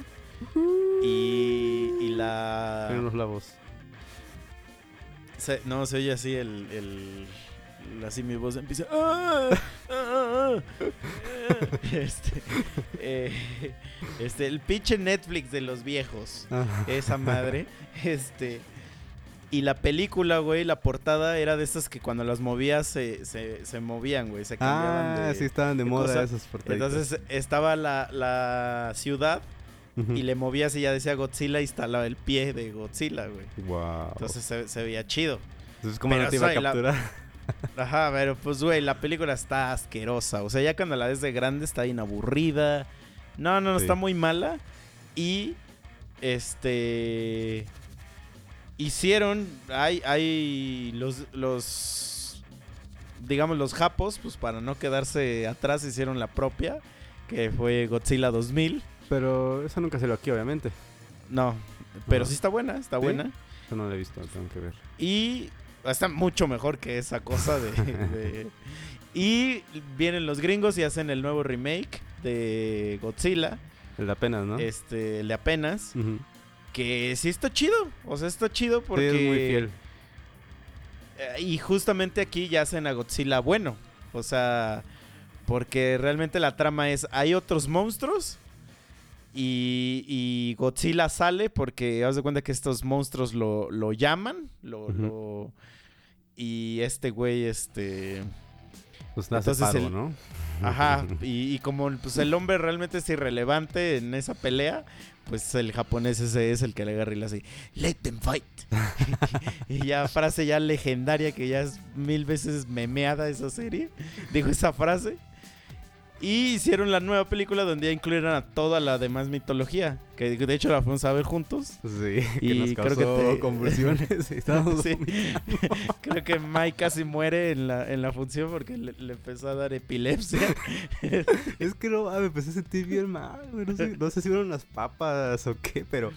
y, y la... Lavos. se- no, se oye así el... el- así mi voz empieza... "Ah, ah, ah". este, eh, este, el pinche Netflix de los viejos. esa madre. Este. Y la película, güey, la portada era de esas que cuando las movías se, se, se movían, güey. Se cambiaban Ah, de. sí estaban de de moda cosa. esos portaditos. Entonces estaba la, la ciudad y le movías y ya decía Godzilla y instalaba el pie de Godzilla, güey. Wow. Entonces se, se veía chido. Entonces, ¿cómo pero no te iba a la- capturar? Ajá, pero pues, güey, la película está asquerosa. O sea, ya cuando la ves de grande está bien aburrida. No, no, no, Sí. está muy mala. Y, este... Hicieron, hay, hay los, los, digamos, los japos, pues para no quedarse atrás, hicieron la propia, que fue Godzilla 2000. Pero eso nunca salió aquí, obviamente. No, pero sí está buena, está ¿Sí? buena. Eso no lo he visto, tengo que ver. Y está mucho mejor que esa cosa de, de- Y vienen los gringos y hacen el nuevo remake de Godzilla, El de apenas, ¿no? este, el de apenas, Ujú. Que sí está chido. O sea, está chido Sí, porque... es muy fiel. Eh, Y justamente aquí ya hacen a Godzilla bueno. O sea, porque realmente la trama es, hay otros monstruos y, y Godzilla sale porque haz de cuenta que estos monstruos lo, lo llaman, lo, y este güey, este... Pues nace entonces el- ¿no? Ajá, y, y como pues, el hombre realmente es irrelevante en esa pelea, pues el japonés ese es el que le agarra y le hace, let them fight. y ya frase ya legendaria que ya es mil veces memeada esa serie, dijo esa frase. Y hicieron la nueva película donde ya incluyeron a toda la demás mitología, que de hecho la fuimos a ver juntos. Sí, que Y nos creo causó que te- convulsiones. estábamos Sí. Creo que Mike casi muere en la, en la función porque le, le empezó a dar epilepsia. Es que no, ah, me empecé a sentir bien mal. No sé, no sé si fueron las papas o qué, pero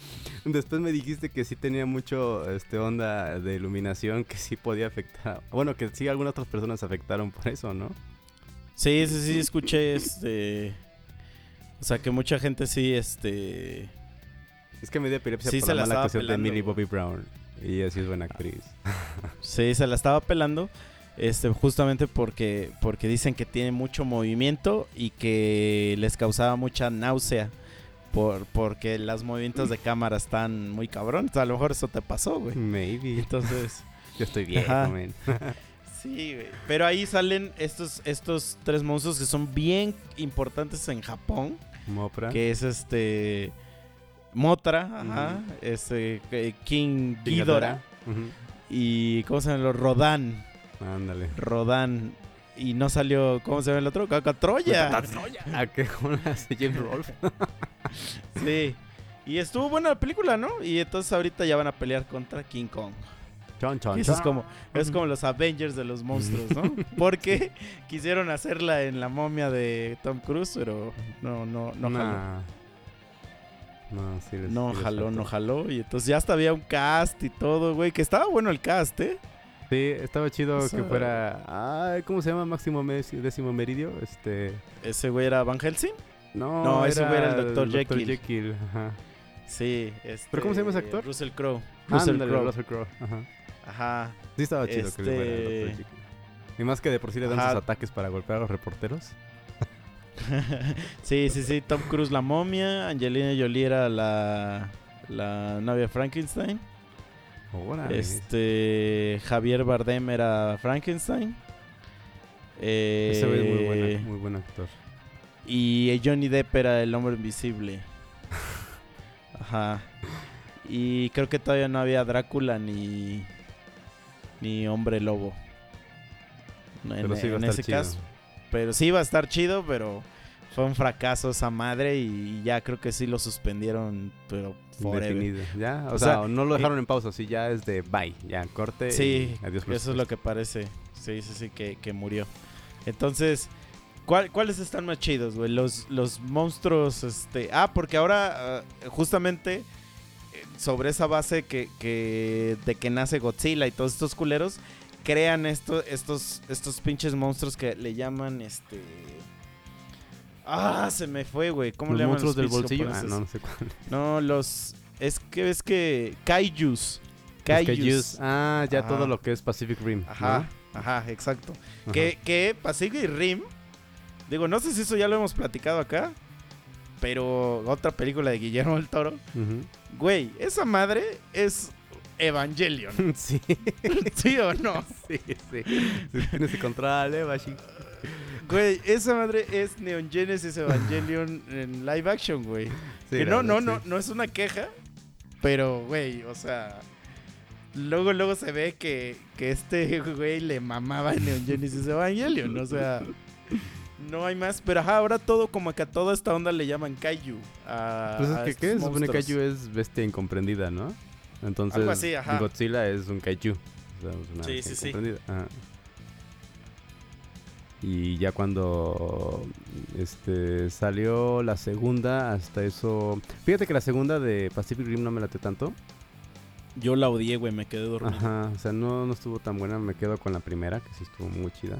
después me dijiste que sí tenía mucho este onda de iluminación que sí podía afectar. Bueno, que sí algunas otras personas afectaron por eso, ¿no? Sí, sí, sí, escuché este. O sea, que mucha gente sí, este. Es que me dio epilepsia Sí, por se la la mala actuación de Millie. Bobby Brown. Y ella sí es buena actriz. Sí, se la estaba pelando. Este, justamente porque, porque dicen que tiene mucho movimiento y que les causaba mucha náusea. Por, porque los movimientos de cámara están muy cabrones. A lo mejor eso te pasó, güey. Maybe. Entonces. Yo estoy man. Sí, güey. Pero ahí salen estos, estos tres monstruos que son bien importantes en Japón. Mopra. Que es este. Motra, ajá. Este. eh, King Ghidorah. Ujú. Y. ¿Cómo se llama? Los Rodan. Ándale. Rodan. Y no salió. ¿Cómo se llama el otro? Cacatroya. ¿A qué con la hace James Rolfe? sí. Y estuvo buena la película, ¿no? Y entonces ahorita ya van a pelear contra King Kong. Chon, chon, Y eso es como, es como los Avengers de los monstruos, ¿no? Porque quisieron hacerla en la momia de Tom Cruise, pero no, no, no jaló. Nah. No, sí les- No sí jaló, no jaló. Y entonces ya hasta había un cast y todo, güey. Que estaba bueno el cast, ¿eh? Sí, estaba chido O que fuera. Ay, ¿cómo se llama? Máximo Mes- décimo meridio. Este. Ese güey era Van Helsing. No, No, ese güey era el Dr. Dr. Jekyll. Ajá. Sí. Este, ¿Pero cómo se llama ese actor? Russell Crowe. Russell Crowe. Russell Crowe. Ajá. Ajá. Sí, estaba chido que le fuera el Este- Dr. Jekyll. Y más que de por sí le dan Ajá. sus ataques para golpear a los reporteros. sí, sí, sí. Tom Cruise la momia. Angelina Jolie era la, la novia Frankenstein. Órale. Este. Javier Bardem era Frankenstein. Eh, Ese es muy, buena- muy buen actor. Y Johnny Depp era el hombre invisible. Ajá. Y creo que todavía no había Drácula ni. Ni hombre lobo. En, Pero sí va a en estar ese chido. caso. Pero sí iba a estar chido, pero fue un fracaso esa madre y ya creo que sí lo suspendieron, pero. Indefinido. Ya, o, O sea, sea, no lo eh, dejaron en pausa, sí, ya es de bye, ya corte. Sí, y adiós. Eso es lo que parece. Sí, sí, sí, que, que murió. Entonces, ¿cuál- ¿cuáles están más chidos, güey? Los, los monstruos, este... Ah, porque ahora, ah, justamente, sobre esa base que, que de que nace Godzilla y todos estos culeros, crean esto, estos, estos pinches monstruos que le llaman, este... Ah, se me fue, güey. ¿Cómo Los le llaman monstruos del pinches bolsillo. Ah, no, no sé cuál. No, los... Es que es que... Kaijus. Los Kaijus. Kaijus. Ah, ya Ajá. todo lo que es Pacific Rim. Ajá, ajá, exacto. ¿no? Que, que Pacific Rim, digo, no sé si eso ya lo hemos platicado acá, pero otra película de Guillermo del Toro, güey, esa madre es Evangelion. Sí, ¿Sí o no? sí, sí. Si tienes que control, eh, Bashi. Güey, esa madre es Neon Genesis Evangelion en live action, güey. Sí, que no, no, verdad, no, sí. no es una queja, pero, güey, o sea... Luego, luego se ve que, que este güey le mamaba a Neon Genesis Evangelion, o sea... No hay más, pero ajá, ahora todo como que a toda esta onda le llaman Kaiju. a- Pues es a que, ¿qué? Se supone. Kaiju es bestia incomprendida, ¿no? Entonces, Algo así, ajá. Godzilla es un Kaiju. O sea, es una Sí, bestia sí, sí. Ajá. Y ya cuando este salió la segunda, hasta eso... Fíjate que la segunda de Pacific Rim no me late tanto. Yo la odié, güey, me quedé dormido. Ajá, o sea, no, no estuvo tan buena. Me quedo con la primera, que sí estuvo muy chida.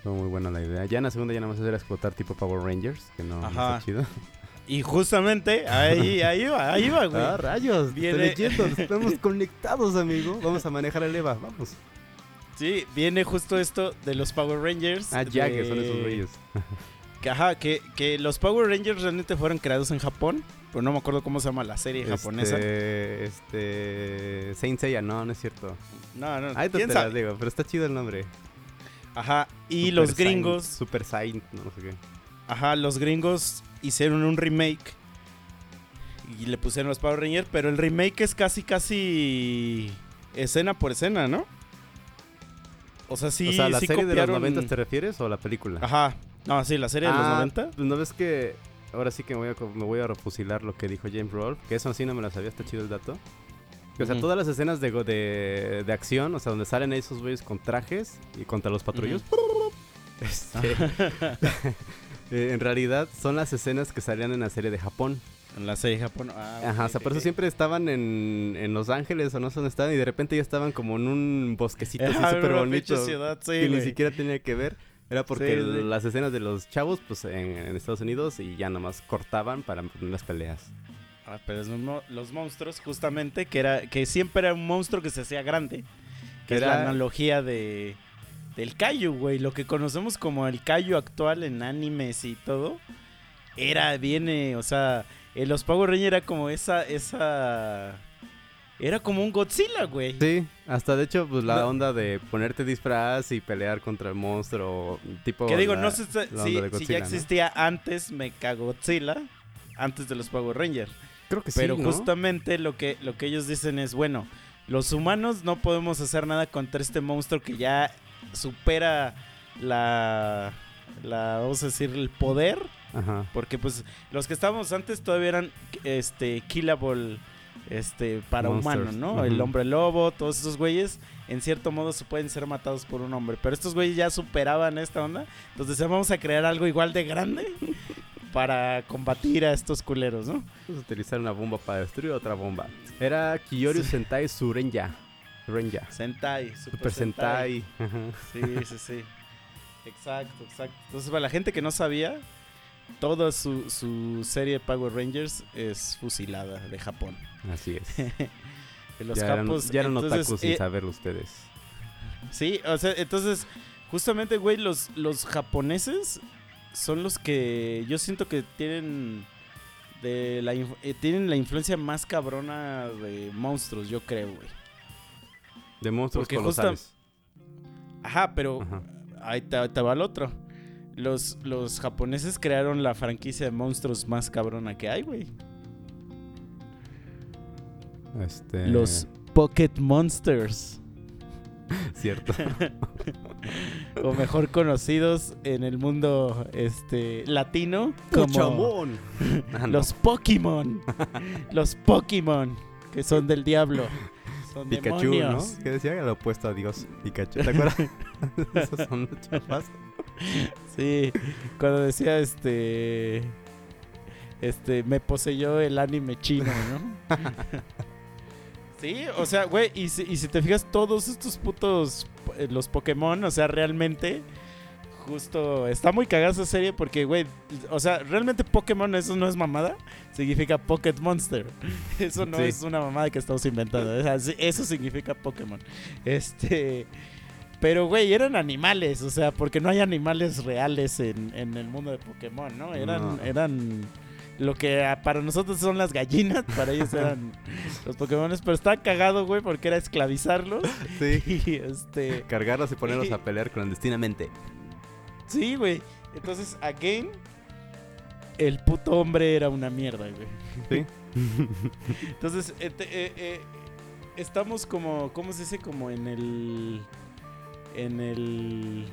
Estuvo muy buena la idea. Ya en la segunda ya nada más era explotar tipo Power Rangers, que no, no está chido. Y justamente ahí, ahí va, ahí va, güey. Ah, rayos, Viene- estamos conectados, amigo. Vamos a manejar el EVA, vamos. Sí, viene justo esto de los Power Rangers. Ah, ya, que son esos reyes. Que, ajá, que, que los Power Rangers realmente fueron creados en Japón, pero no me acuerdo cómo se llama la serie japonesa. Este, este, Saint Seiya, no, no es cierto. No, no, Ahí te, quién te la sabe. digo, pero está chido el nombre. Ajá, y Super los Saint- gringos, Super Saint, no, no sé qué. ajá, los gringos hicieron un remake y le pusieron los Power Rangers, pero el remake es casi, casi escena por escena, ¿no? O sea, sí, o sea, ¿la sí serie de los copiaron- 90 te refieres o la película? Ajá, no, sí, la serie de los Ah, 90. Pues no ves que ahora sí que me voy, a, me voy a refusilar lo que dijo James Rolfe, que eso sí no me lo sabía, está chido el dato. O sea, todas las escenas de, de, de acción, o sea, donde salen esos güeyes con trajes y contra los patrullos, este, en realidad son las escenas que salían en la serie de Japón. En la serie de Japón. Ah, Ajá, o sea, por eso siempre estaban en, en Los Ángeles o no sé dónde estaban y de repente ya estaban como en un bosquecito así súper bonito ciudad, sí, que ni siquiera tenía que ver. Era porque Sí, sí. las escenas de los chavos, pues en, en Estados Unidos y ya nomás cortaban para poner las peleas. Ah, pero los, mo- los monstruos, justamente, que era que siempre era un monstruo que se hacía grande. Que es la Era- analogía de del Kaiju, güey. Lo que conocemos como el Kaiju actual en animes y todo. Era, viene, o sea, en los Power Rangers era como esa, esa... Era como un Godzilla, güey. Sí, hasta de hecho, pues la No. onda de ponerte disfraz y pelear contra el monstruo, tipo. Que digo, la- no sé si, ya Godzilla, ¿no? existía antes Mechagodzilla, antes de los Power Rangers. Creo que Pero sí. ¿no? justamente lo que, lo que ellos dicen es, bueno, los humanos no podemos hacer nada contra este monstruo que ya supera la, la vamos a decir, el poder. Ajá. Porque pues los que estábamos antes todavía eran este, killable este, para Monsters. humanos, ¿no? El hombre lobo, todos esos güeyes, en cierto modo se pueden ser matados por un hombre. Pero estos güeyes ya superaban esta onda. Entonces vamos a crear algo igual de grande. Para combatir a estos culeros, ¿no? Vamos a utilizar una bomba para destruir otra bomba. Era Kiyoryu Sentai Surenya. Surenya. Sentai, Super, Super Sentai. Sí, sí, sí. Exacto, exacto. Entonces, para la gente que no sabía, toda su, su serie de Power Rangers es fusilada de Japón. Así es. De los ya eran, ya eran entonces, otakus sin eh, saberlo ustedes. Sí, o sea, entonces, justamente, güey, los, los japoneses son los que yo siento que tienen de la eh, tienen la influencia más cabrona de monstruos, yo creo, güey. De monstruos porque justa- colosales. Ajá, pero Ajá. ahí te, te va el otro. Los, los japoneses crearon la franquicia de monstruos más cabrona que hay, güey. Este, Los Pocket Monsters. Cierto. o mejor conocidos en el mundo este latino como Puchamón. Ah, no. los Pokémon. los Pokémon, que son del diablo. Son Pikachu, demonios. ¿no? Que decía lo opuesto a Dios. Pikachu. ¿Te acuerdas? Esos son los chapas. Sí, cuando decía este este me poseyó el anime chino, ¿no? Sí, o sea, güey, y si, y si te fijas, todos estos putos, eh, los Pokémon, o sea, realmente, justo, está muy cagada esa serie porque, güey, o sea, realmente Pokémon, eso no es mamada, significa Pocket Monster. Eso no Sí. es una mamada que estamos inventando, o sea, sí, eso significa Pokémon. Este... Pero, güey, eran animales, o sea, porque no hay animales reales en, en el mundo de Pokémon, ¿no? Eran, No. eran lo que ah, para nosotros son las gallinas, para ellos eran los Pokémon, pero estaba cagado, güey, porque era esclavizarlos. Sí. Y este. Cargarlos y ponerlos a pelear clandestinamente. Sí, güey. Entonces, again, el puto hombre era una mierda, güey. Sí. Entonces, eh, eh, eh, estamos como, ¿cómo se dice? Como en el, en el,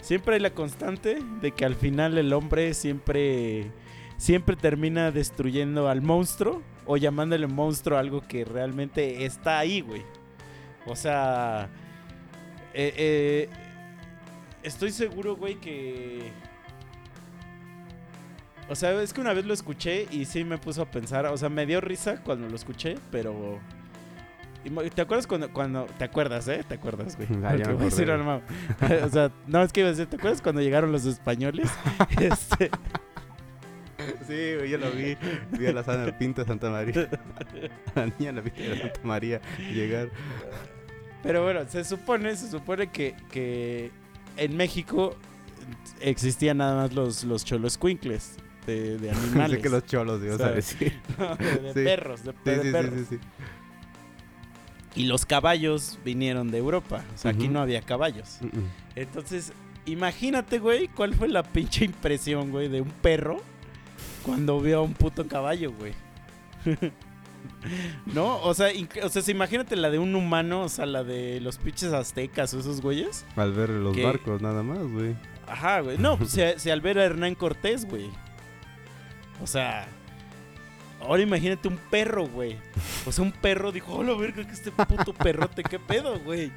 siempre hay la constante de que al final el hombre siempre, siempre termina destruyendo al monstruo o llamándole monstruo a algo que realmente está ahí, güey. O sea, eh, eh, estoy seguro, güey, que... O sea, es que una vez lo escuché y sí me puso a pensar, o sea, me dio risa cuando lo escuché, pero... ¿Te acuerdas cuando, cuando... ¿Te acuerdas, eh? ¿Te acuerdas, güey? Ah, ya me decir, o sea, no, es que iba a decir, ¿te acuerdas cuando llegaron los españoles? este, Sí, güey, yo lo vi. Vi a la Sana Pinta de Santa María. A la niña la Pinta de Santa María llegar. Pero bueno, se supone, se supone que, que en México existían nada más los, los cholos de, de animales. Pensé que los cholos, Dios, a decir. No, de, de Sí. perros, de, Sí, de sí, perros. sí, sí, sí. Y los caballos vinieron de Europa. O sea, aquí no había caballos. Entonces, imagínate, güey, cuál fue la pinche impresión, güey, de un perro cuando vio a un puto caballo, güey. ¿No? O sea, o sea, imagínate la de un humano, o sea, la de los pinches aztecas o esos güeyes. Al ver los barcos, nada más, güey. Ajá, güey. No, pues si, si al ver a Hernán Cortés, güey. O sea, ahora imagínate un perro, güey. O sea, un perro dijo, hola, verga, que este puto perrote, qué pedo, güey.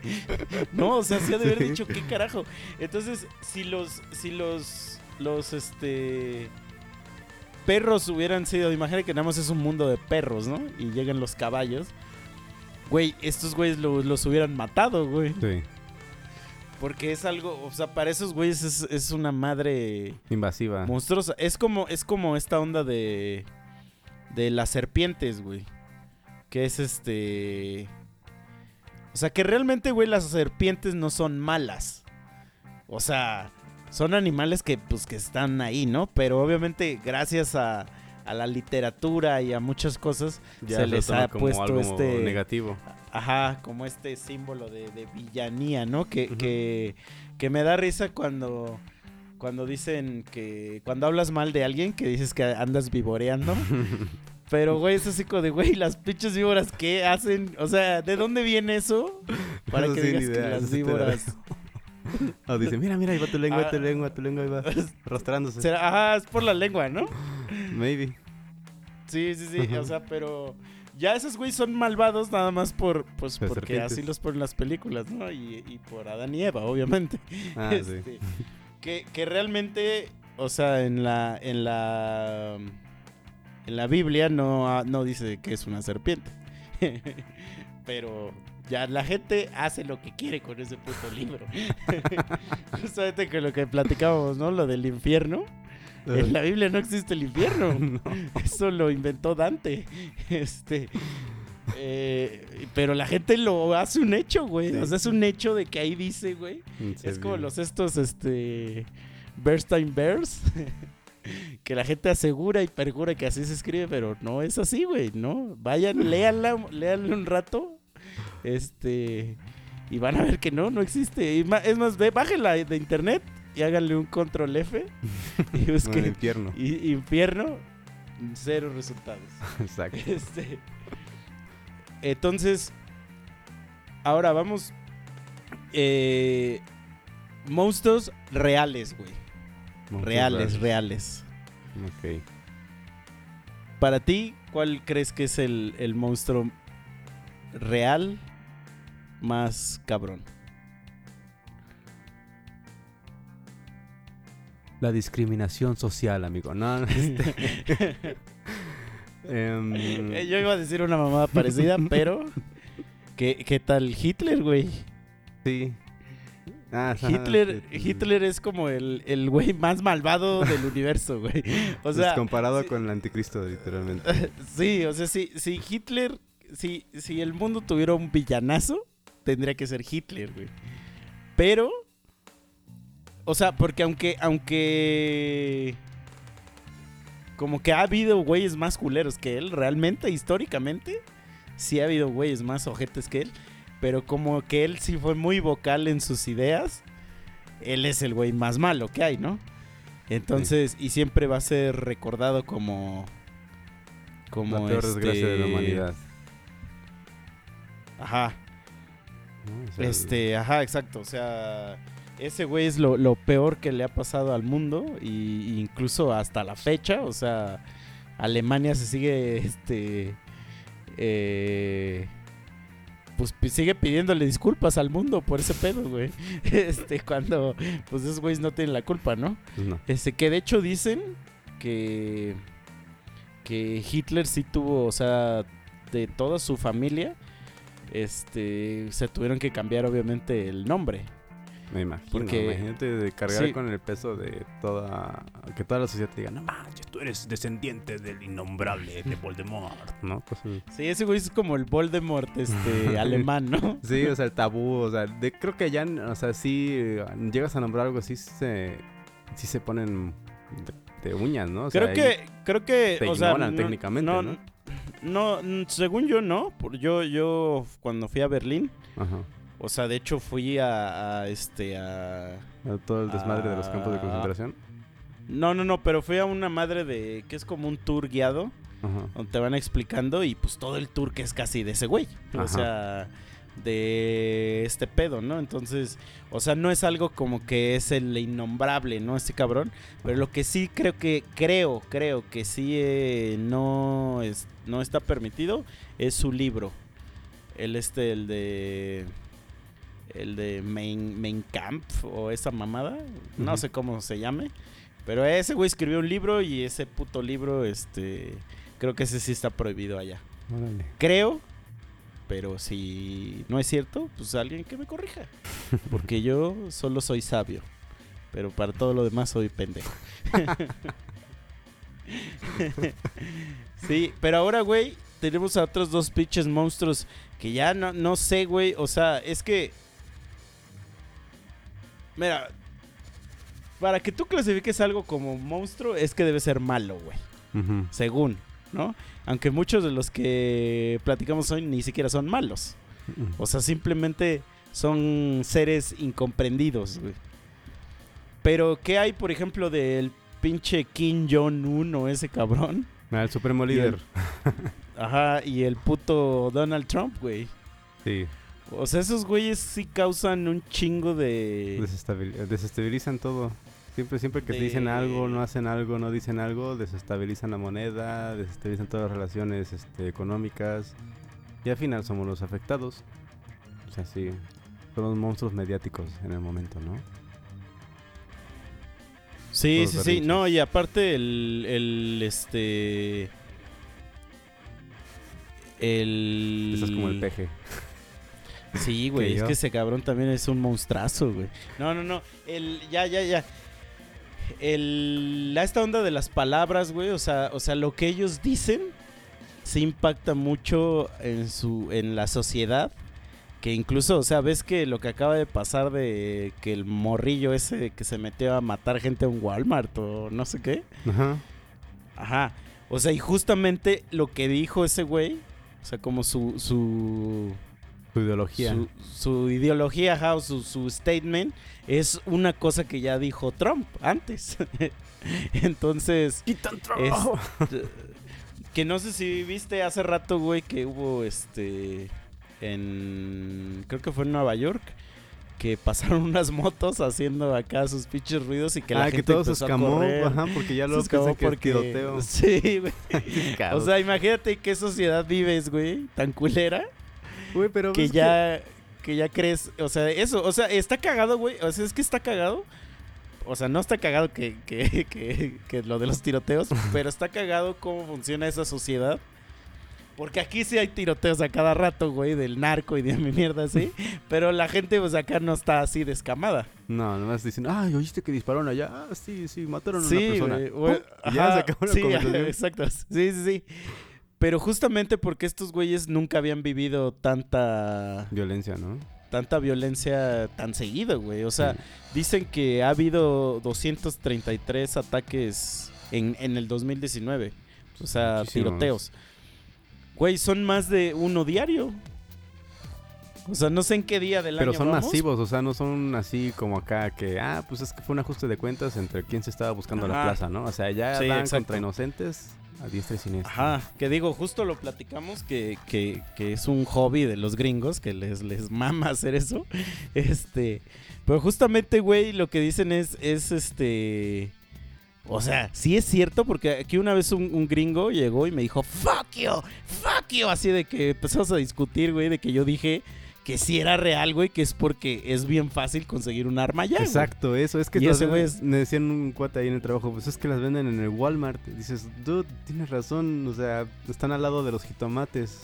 No, o sea, sí ha de haber dicho, qué carajo. Entonces, si los, si los, los, este, perros hubieran sido, imagínate que nada más es un mundo de perros, ¿no? Y llegan los caballos. Güey, estos güeyes lo- los hubieran matado, güey. Sí. Porque es algo, o sea, para esos güeyes es, es una madre Invasiva. monstruosa. Es como, es como esta onda de. de las serpientes, güey. Que es este. O sea, que realmente, güey, las serpientes no son malas. O sea, son animales que, pues, que están ahí, ¿no? Pero obviamente, gracias a, a la literatura y a muchas cosas, Ya se les ha como puesto algo este- negativo. Ajá, como este símbolo de, de villanía, ¿no? Que, que, que me da risa cuando, cuando dicen que... Cuando hablas mal de alguien, que dices que andas vivoreando. Pero, güey, es así como de, güey, las pinches víboras, ¿qué hacen? O sea, ¿de dónde viene eso? Para Eso que digas que idea, eso las víboras... O dice, mira, mira, ahí va tu lengua, tu Ah. lengua, tu lengua, ahí va arrastrándose. Será- Ajá, es por la lengua, ¿no? Maybe. Sí, sí, sí, o sea, pero ya esos güeyes son malvados nada más por, pues, Las porque serpientes. así los ponen las películas, ¿no? Y, y por Adán y Eva, obviamente. Ah, sí. Este, que, que realmente, o sea, en la, en la, en la Biblia no, no dice que es una serpiente. Pero ya la gente hace lo que quiere con ese puto libro. Justamente con lo que platicábamos, ¿no? Lo del infierno. En la Biblia no existe el infierno. No. Eso lo inventó Dante. Este. eh, pero la gente lo hace un hecho, güey. O sea, es un hecho de que ahí dice, güey. Es como los estos, este. Bernstein Bears. que la gente asegura y perjura que así se escribe, pero no es así, güey, ¿no? Vayan, léanla, léanla un rato. Este. Y van a ver que no, no existe. Y es más, ve, bájenla de internet y háganle un control F. y No, busquen infierno. y- infierno, cero resultados. Exacto. Este, entonces, ahora vamos. eh, monstruos reales, güey. Monstruos Reales, reales. Ok. Para ti, ¿cuál crees que es el, el monstruo real más cabrón? La discriminación social, amigo. No, este- Em, Eh, Yo iba a decir una mamada parecida, pero. ¿qué, qué tal Hitler, güey? sí. Ah, Hitler. Hitler es como el, el güey más malvado del universo, güey. O sea, comparado sí. con el anticristo, literalmente. Sí, o sea, si, si Hitler, si, si el mundo tuviera un villanazo, tendría que ser Hitler, güey. Pero, o sea, porque aunque, aunque, como que ha habido güeyes más culeros que él, realmente, históricamente, sí ha habido güeyes más ojetes que él, pero como que él sí fue muy vocal en sus ideas, él es el güey más malo que hay, ¿no? Entonces, y siempre va a ser recordado como... Como la peor desgracia de la este, humanidad. Ajá, ¿no? O sea, este, ajá, exacto. O sea, ese güey es lo, lo peor que le ha pasado al mundo. Y, y incluso hasta la fecha. O sea, Alemania se sigue, este. eh, pues sigue pidiéndole disculpas al mundo por ese pedo, güey. Este, cuando, pues esos güeyes no tienen la culpa, ¿no? pues no. Este, que de hecho dicen que. Que Hitler sí tuvo, o sea, de toda su familia, este, se tuvieron que cambiar obviamente el nombre. Me imagino. Porque- Imagínate de cargar sí. con el peso de toda. Que toda la sociedad te diga, no manches, tú eres descendiente del innombrable de Voldemort, ¿no? Así. Sí, ese güey es como el Voldemort, este, alemán, ¿no? Sí, o sea, el tabú, o sea, de- creo que ya, o sea, eh, llegas a nombrar algo así, se, sí se ponen de, de uñas, ¿no? O Creo que, creo que, te o sea, no- técnicamente, no, ¿no? No, según yo no, por- yo, yo cuando fui a Berlín, Ajá. o sea, de hecho fui a, a, este, a, Todo el desmadre de los campos de Ah. concentración. no, no, no, pero fui a una madre de, que es como un tour guiado, Ajá. donde te van explicando y pues todo el tour que es casi de ese güey. O sea, de este pedo, ¿no? Entonces, o sea, no es algo como que es el innombrable, ¿no? Este cabrón. Pero lo que sí creo que, creo, creo que sí eh, no, es, no está permitido es su libro. El este, el de... El de Main, Main Camp o esa mamada. No sé cómo se llame. Pero ese güey escribió un libro y ese puto libro, este... Creo que ese sí está prohibido allá. Órale. Creo, pero si no es cierto, pues alguien que me corrija. Porque yo solo soy sabio. Pero para todo lo demás soy pendejo. sí, pero ahora, güey, tenemos a otros dos pinches monstruos que ya no, no sé, güey. O sea, es que... Mira, para que tú clasifiques algo como monstruo es que debe ser malo, güey según, ¿no? Aunque muchos de los que platicamos hoy ni siquiera son malos. O sea, simplemente son seres incomprendidos, güey. Pero, ¿qué hay, por ejemplo, del pinche Kim Jong-un o ese cabrón? Ah, el supremo Y el- líder. Ajá, y el puto Donald Trump, güey. Sí. O sea, esos güeyes sí causan un chingo de... Desestabil- desestabilizan todo. Siempre, siempre que te dicen algo, no hacen algo, no dicen algo, desestabilizan la moneda, desestabilizan todas las relaciones este, económicas. Y al final somos los afectados. O sea, sí. Son los monstruos mediáticos en el momento, ¿no? Sí, sí, sí. No, y aparte el, el este... El... Estás como el peje. Sí, güey, es yo. que ese cabrón también es un monstruazo, güey. No, no, no. El, ya, ya, ya. El, esta onda de las palabras, güey, o sea, o sea, lo que ellos dicen se impacta mucho en su, en la sociedad. Que incluso, o sea, ves que lo que acaba de pasar de que el morrillo ese que se metió a matar gente en Walmart o no sé qué. Ajá. Ajá. O sea, y justamente lo que dijo ese güey, o sea, como su, su, Tu ideología. su, su ideología, ajá, o su, su statement, es una cosa que ya dijo Trump antes. Entonces, ¡Quitan es- que no sé si viste hace rato, güey, que hubo este en creo que fue en Nueva York que pasaron unas motos haciendo acá sus pinches ruidos y que la ah, gente que todo se escamó. correr. Ajá, porque ya Se lo escamó que porque- tiroteo. Sí, güey. O sea, imagínate qué sociedad vives, güey, tan culera Güey, pero que ya que ya crees, o sea, eso, o sea, está cagado, güey, o sea, es que está cagado. O sea, no está cagado que, que, que, que lo de los tiroteos, pero está cagado cómo funciona esa sociedad. Porque aquí sí hay tiroteos a cada rato, güey, del narco y de mi mierda así. Pero la gente, pues acá no está así descamada. No, nomás dicen, ay, ¿oíste que dispararon allá? Ah, sí, sí, mataron a una Sí, persona. güey. ¡Pum! güey, Y ya ajá, se acabó la sí, conversación. exacto. Sí, sí, sí. Pero justamente porque estos güeyes nunca habían vivido tanta Violencia, ¿no? tanta violencia tan seguido, güey. O sea, Sí. dicen que ha habido 233 ataques en, en el 2019. O sea, Muchísimos. tiroteos. Güey, son más de uno diario. O sea, no sé en qué día del Pero año son vamos. masivos, o sea, no son así como acá que, ah, pues es que fue un ajuste de cuentas entre quién se estaba buscando la plaza, ¿no? O sea, ya Sí, contra inocentes a diestra y siniestra. Ajá, que digo, justo lo platicamos que, que, que es un hobby de los gringos, que les, les mama hacer eso. Este, pero justamente, güey, lo que dicen es, es este... O sea, sí es cierto, porque aquí una vez un, un gringo llegó y me dijo, fuck you, fuck you, así de que empezamos a discutir, güey, de que yo dije que sí era real, güey, que es porque es bien fácil conseguir un arma ya. güey. Exacto, eso. Es que ese güey es- me decían un cuate ahí en el trabajo, pues es que las venden en el Walmart. Y dices, dude, tienes razón, o sea, están al lado de los jitomates.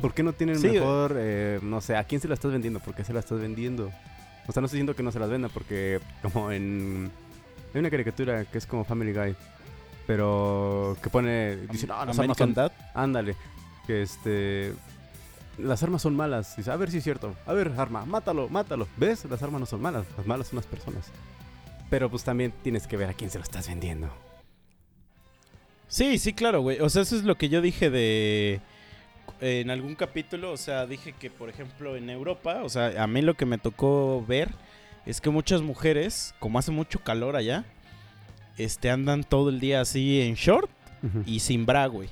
¿Por qué no tienen Sí, mejor, eh, no sé, a quién se la estás vendiendo? ¿Por qué se la estás vendiendo? O sea, no estoy diciendo que no se las venda, porque como en... Hay una caricatura que es como Family Guy, pero que pone... Dice, no, las armas American son... Dad. Ándale, que este... Las armas son malas. Dice, a ver si es cierto. A ver, arma, mátalo, mátalo. ¿Ves? Las armas no son malas. Las malas son las personas. Pero pues también tienes que ver a quién se lo estás vendiendo. Sí, sí, claro, güey. O sea, eso es lo que yo dije de... En algún capítulo, o sea, dije que, por ejemplo, en Europa, o sea, a mí lo que me tocó ver es que muchas mujeres, como hace mucho calor allá, este, andan todo el día así en short y sin bra, güey.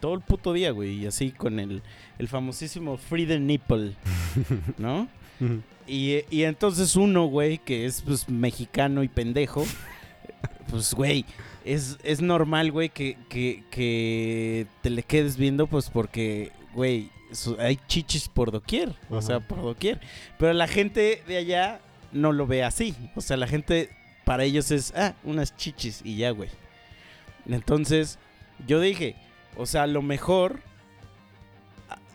Todo el puto día, güey. Y así con el, el famosísimo free the nipple, ¿no? Y, y entonces uno, güey, que es pues mexicano y pendejo, pues, güey, es, es normal, güey, que, que, que te le quedes viendo, pues porque, güey, hay chichis por doquier, o sea, por doquier. Pero la gente de allá no lo ve así. O sea, la gente, para ellos es, ah, unas chichis y ya, güey. Entonces, yo dije, o sea, a lo mejor,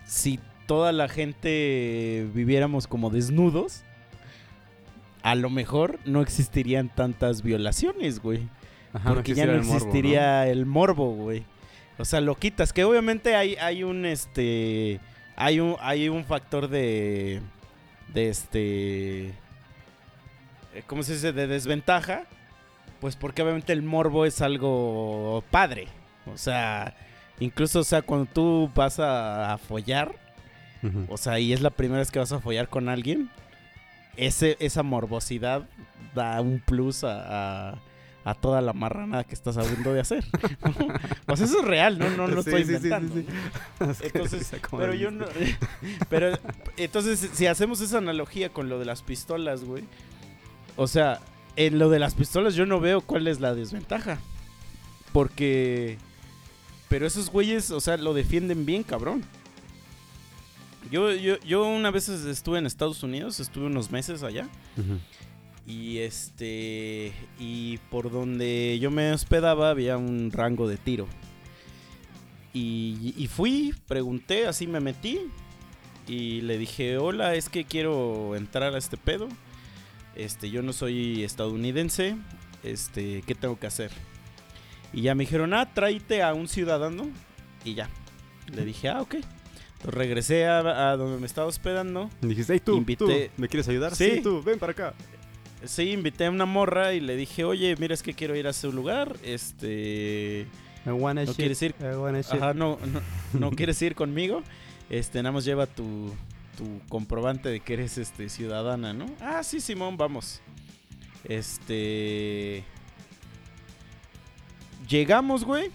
si toda la gente viviéramos como desnudos, a lo mejor no existirían tantas violaciones, güey. Ajá, porque ya morbo, ¿no? existiría el morbo, güey. O sea, lo quitas. Que obviamente hay, hay un este. Hay un, hay un factor de. De este. eh, ¿Cómo se dice? De desventaja. Pues porque obviamente el morbo es algo padre. O sea. Incluso, o sea, cuando tú vas a, a follar. O sea, y es la primera vez que vas a follar con alguien. Ese, esa morbosidad da un plus a, a- a toda la marranada que estás hablando de hacer. o sea, eso es real, no, no, no Sí, estoy sí, inventando. sí. Entonces, pero yo no. pero, entonces, si hacemos esa analogía con lo de las pistolas, güey. O sea, en lo de las pistolas yo no veo cuál es la desventaja. Porque. Pero esos güeyes, o sea, lo defienden bien, cabrón. Yo, yo, yo una vez estuve en Estados Unidos, estuve unos meses allá. Y este. Y por donde yo me hospedaba había un rango de tiro. Y, y fui, pregunté, así me metí. Y le dije, hola, es que quiero entrar a este pedo. Este, yo no soy estadounidense. Este, ¿qué tengo que hacer? Y ya me dijeron, ah, tráete a un ciudadano. Y ya. Le dije, ah, ok. Entonces regresé a, a donde me estaba hospedando. Y dijiste, hey, tú, Invité- tú, ¿me quieres ayudar? Sí. Sí, tú, ven para acá. Sí, invité a una morra y le dije, oye, mira, es que quiero ir a ese lugar. Este. I wanna ¿No shit, quieres ir? I wanna shit. Ajá, no, no, no quieres ir conmigo. Este, nada más lleva tu, tu comprobante de que eres este ciudadana, ¿no? Ah, sí, Simón, vamos. Este. Llegamos, güey.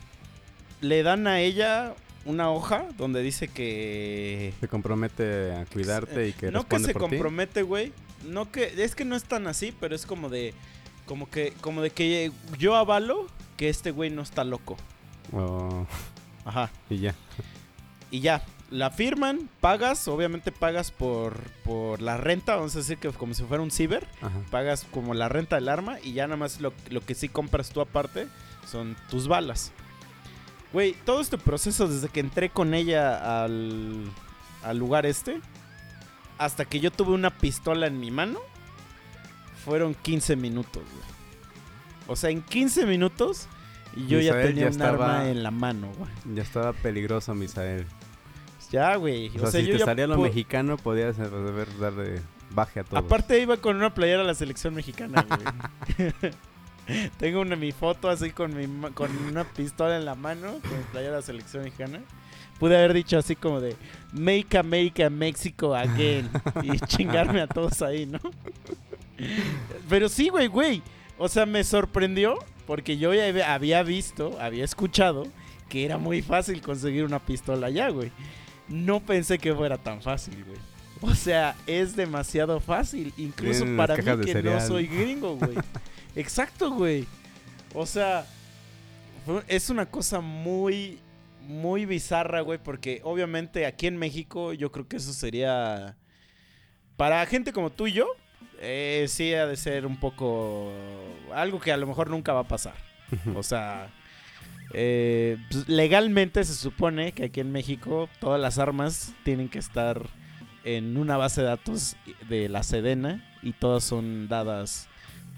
Le dan a ella una hoja donde dice que. Se compromete a cuidarte y que no que se por compromete, güey. No que. Es que no es tan así, pero es como de. Como que. Como de que yo avalo que este güey no está loco. Oh, Ajá. y ya. Y ya, la firman, pagas, obviamente pagas por, por la renta, vamos a decir que como si fuera un ciber, Ajá. pagas como la renta del arma y ya nada más lo, lo que sí compras tú aparte son tus balas. Güey, todo este proceso desde que entré con ella al, al lugar este, hasta que yo tuve una pistola en mi mano, fueron 15 minutos, güey. O sea, en 15 minutos y yo ya tenía ya un estaba- arma en la mano, güey. Ya estaba peligroso, Misael. Ya, güey. O sea, si te ya salía lo mexicano, podías darle baje a todos. Aparte iba con una playera a la selección mexicana, güey. Tengo una mi foto así con mi con una pistola en la mano, con mi playera de la selección mexicana. Pude haber dicho así como de Make America Mexico again y chingarme a todos ahí, ¿no? Pero sí, güey, güey. O sea, me sorprendió porque yo ya hab- había visto, había escuchado que era muy fácil conseguir una pistola allá, güey. No pensé que fuera tan fácil, güey. O sea, es demasiado fácil, incluso para mí que no soy gringo, güey. Exacto, güey. O sea, es una cosa muy, muy bizarra, güey, porque obviamente aquí en México yo creo que eso sería... Para gente como tú y yo, eh, sí ha de ser un poco... Algo que a lo mejor nunca va a pasar. O sea, eh, pues, legalmente se supone que aquí en México todas las armas tienen que estar en una base de datos de la Sedena y todas son dadas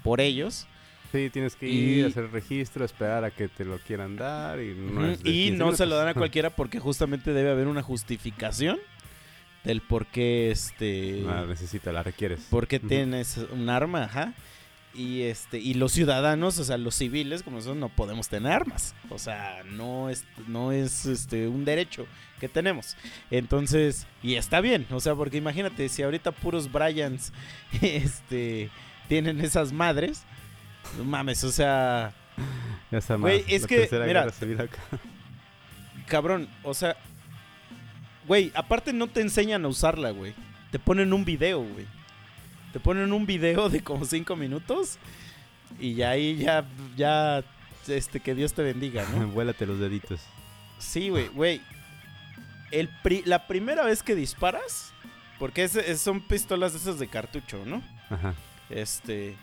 por ellos. Sí, tienes que Y- ir a hacer registro, esperar a que te lo quieran dar y no, es de y 15 no se lo dan a cualquiera porque justamente debe haber una justificación del por qué este Ah, necesita, la requieres. por qué Ujú. tienes un arma, ajá. Y este y los ciudadanos, o sea, los civiles como son no podemos tener armas. O sea, no es no es este un derecho que tenemos. Entonces, y está bien, o sea, porque imagínate si ahorita puros Bryans este tienen esas madres, no mames, o sea, está Güey, es la que, mira, acá. cabrón, o sea, güey, aparte no te enseñan a usarla, güey. Te ponen un video, güey. Te ponen un video de como cinco minutos y ya ahí ya, ya, este, que Dios te bendiga, ¿no? Vuélate los deditos. Sí, güey, güey. El pri- la primera vez que disparas, porque es- es- son pistolas de esas de cartucho, ¿no? Ajá. Este.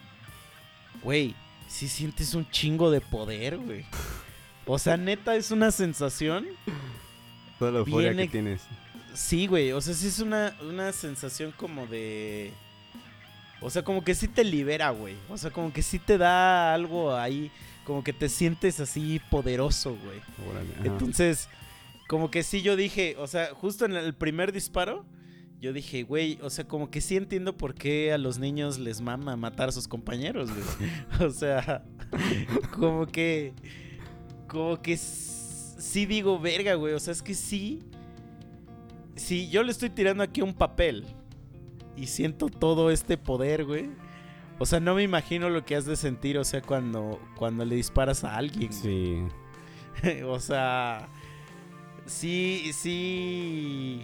Güey, si sientes un chingo de poder, güey. O sea, neta, es una sensación. Toda la euforia que tienes. Sí, güey. O sea, sí es una, una sensación como de. O sea, como que sí te libera, güey. O sea, como que sí te da algo ahí. Como que te sientes así poderoso, güey. Entonces, como que sí yo dije, o sea, justo en el primer disparo, yo dije, güey, o sea, como que sí entiendo por qué a los niños les mama matar a sus compañeros, güey. O sea, como que, como que sí digo, verga, güey, o sea, es que sí, si yo le estoy tirando aquí un papel y siento todo este poder, güey. O sea, no me imagino lo que has de sentir, o sea, cuando, cuando le disparas a alguien. güey. Sí. o sea, sí, sí.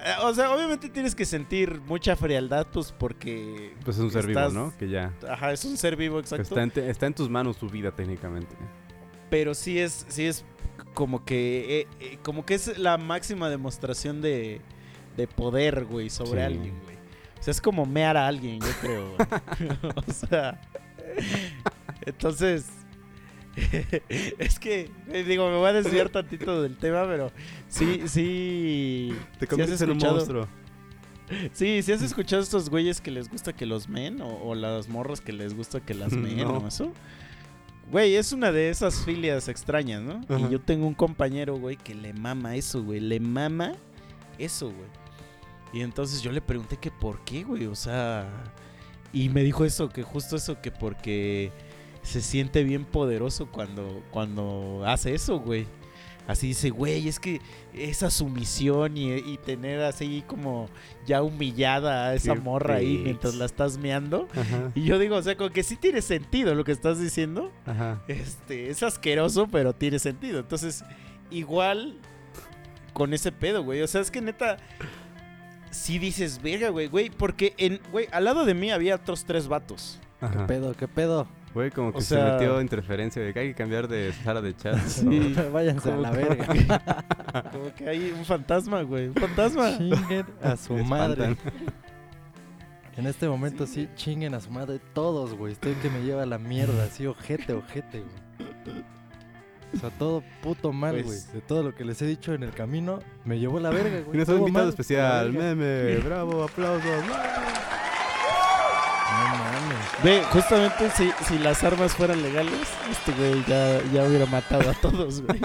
Eh, O sea, obviamente tienes que sentir mucha frialdad, pues porque. Pues es un ser vivo, ¿no? Que ya. Ajá, es un ser vivo, exacto. está, en te- está en tus manos tu vida técnicamente. Pero sí es, sí es como que. eh, eh, como que es la máxima demostración de, de poder, güey, sobre Sí. alguien, güey. O sea, es como mear a alguien, yo creo. o sea. Entonces. es que, eh, digo, me voy a desviar tantito del tema, pero sí, sí. Te sí conviertes en un monstruo. Sí, sí has escuchado estos güeyes que les gusta que los men o, o las morras que les gusta que las men No. o eso. Güey, es una de esas filias extrañas, ¿no? Ajá. Y yo tengo un compañero, güey, que le mama eso, güey. Le mama eso, güey. Y entonces yo le pregunté que por qué, güey. O sea... Y me dijo eso, que justo eso, que porque se siente bien poderoso cuando, cuando hace eso, güey. Así dice, güey, es que esa sumisión y, y tener así como ya humillada a esa Qué morra ahí mientras la estás meando. Ajá, Y yo digo, o sea, como que sí tiene sentido lo que estás diciendo. ajá. Este, es asqueroso, pero tiene sentido. Entonces, igual con ese pedo, güey. O sea, es que neta, sí dices, verga, güey, güey. Porque, en, güey, al lado de mí había otros tres vatos. ¿Qué ajá. pedo? ¿Qué pedo? Güey, como que O se metió interferencia de que hay que cambiar de sala de chat. Sí. Váyanse a la verga. Como que hay un fantasma, güey. Un fantasma. Chinguen a su Me madre. En este momento sí. chinguen a su madre todos, güey. Estoy que me lleva a la mierda, así ojete, ojete, güey. O sea, todo puto mal, güey. Pues- De todo lo que les he dicho en el camino, me llevó la verga, güey. Y nuestro Todo invitado mal, especial, meme, bravo, aplausos. Ve, justamente si, si las armas fueran legales, este güey ya, ya hubiera matado a todos, güey.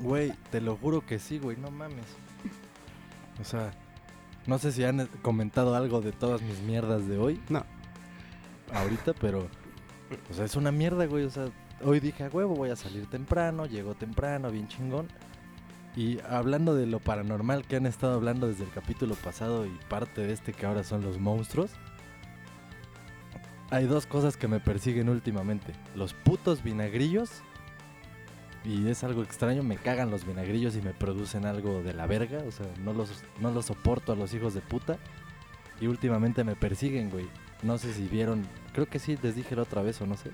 Güey, te lo juro que sí, güey, no mames. O sea, no sé si han comentado algo de todas mis mierdas de hoy. No. Ahorita, pero. O sea, es una mierda, güey. O sea, hoy dije, a huevo, voy a salir temprano. Llegó temprano, bien chingón. Y hablando de lo paranormal que han estado hablando desde el capítulo pasado y parte de este que ahora son los monstruos. Hay dos cosas que me persiguen últimamente. Los putos vinagrillos y es algo extraño, me cagan los vinagrillos y me producen algo de la verga. O sea, no los, no los soporto a los hijos de puta. Y últimamente me persiguen, güey. No sé si vieron, creo que sí, les dije la otra vez o no sé.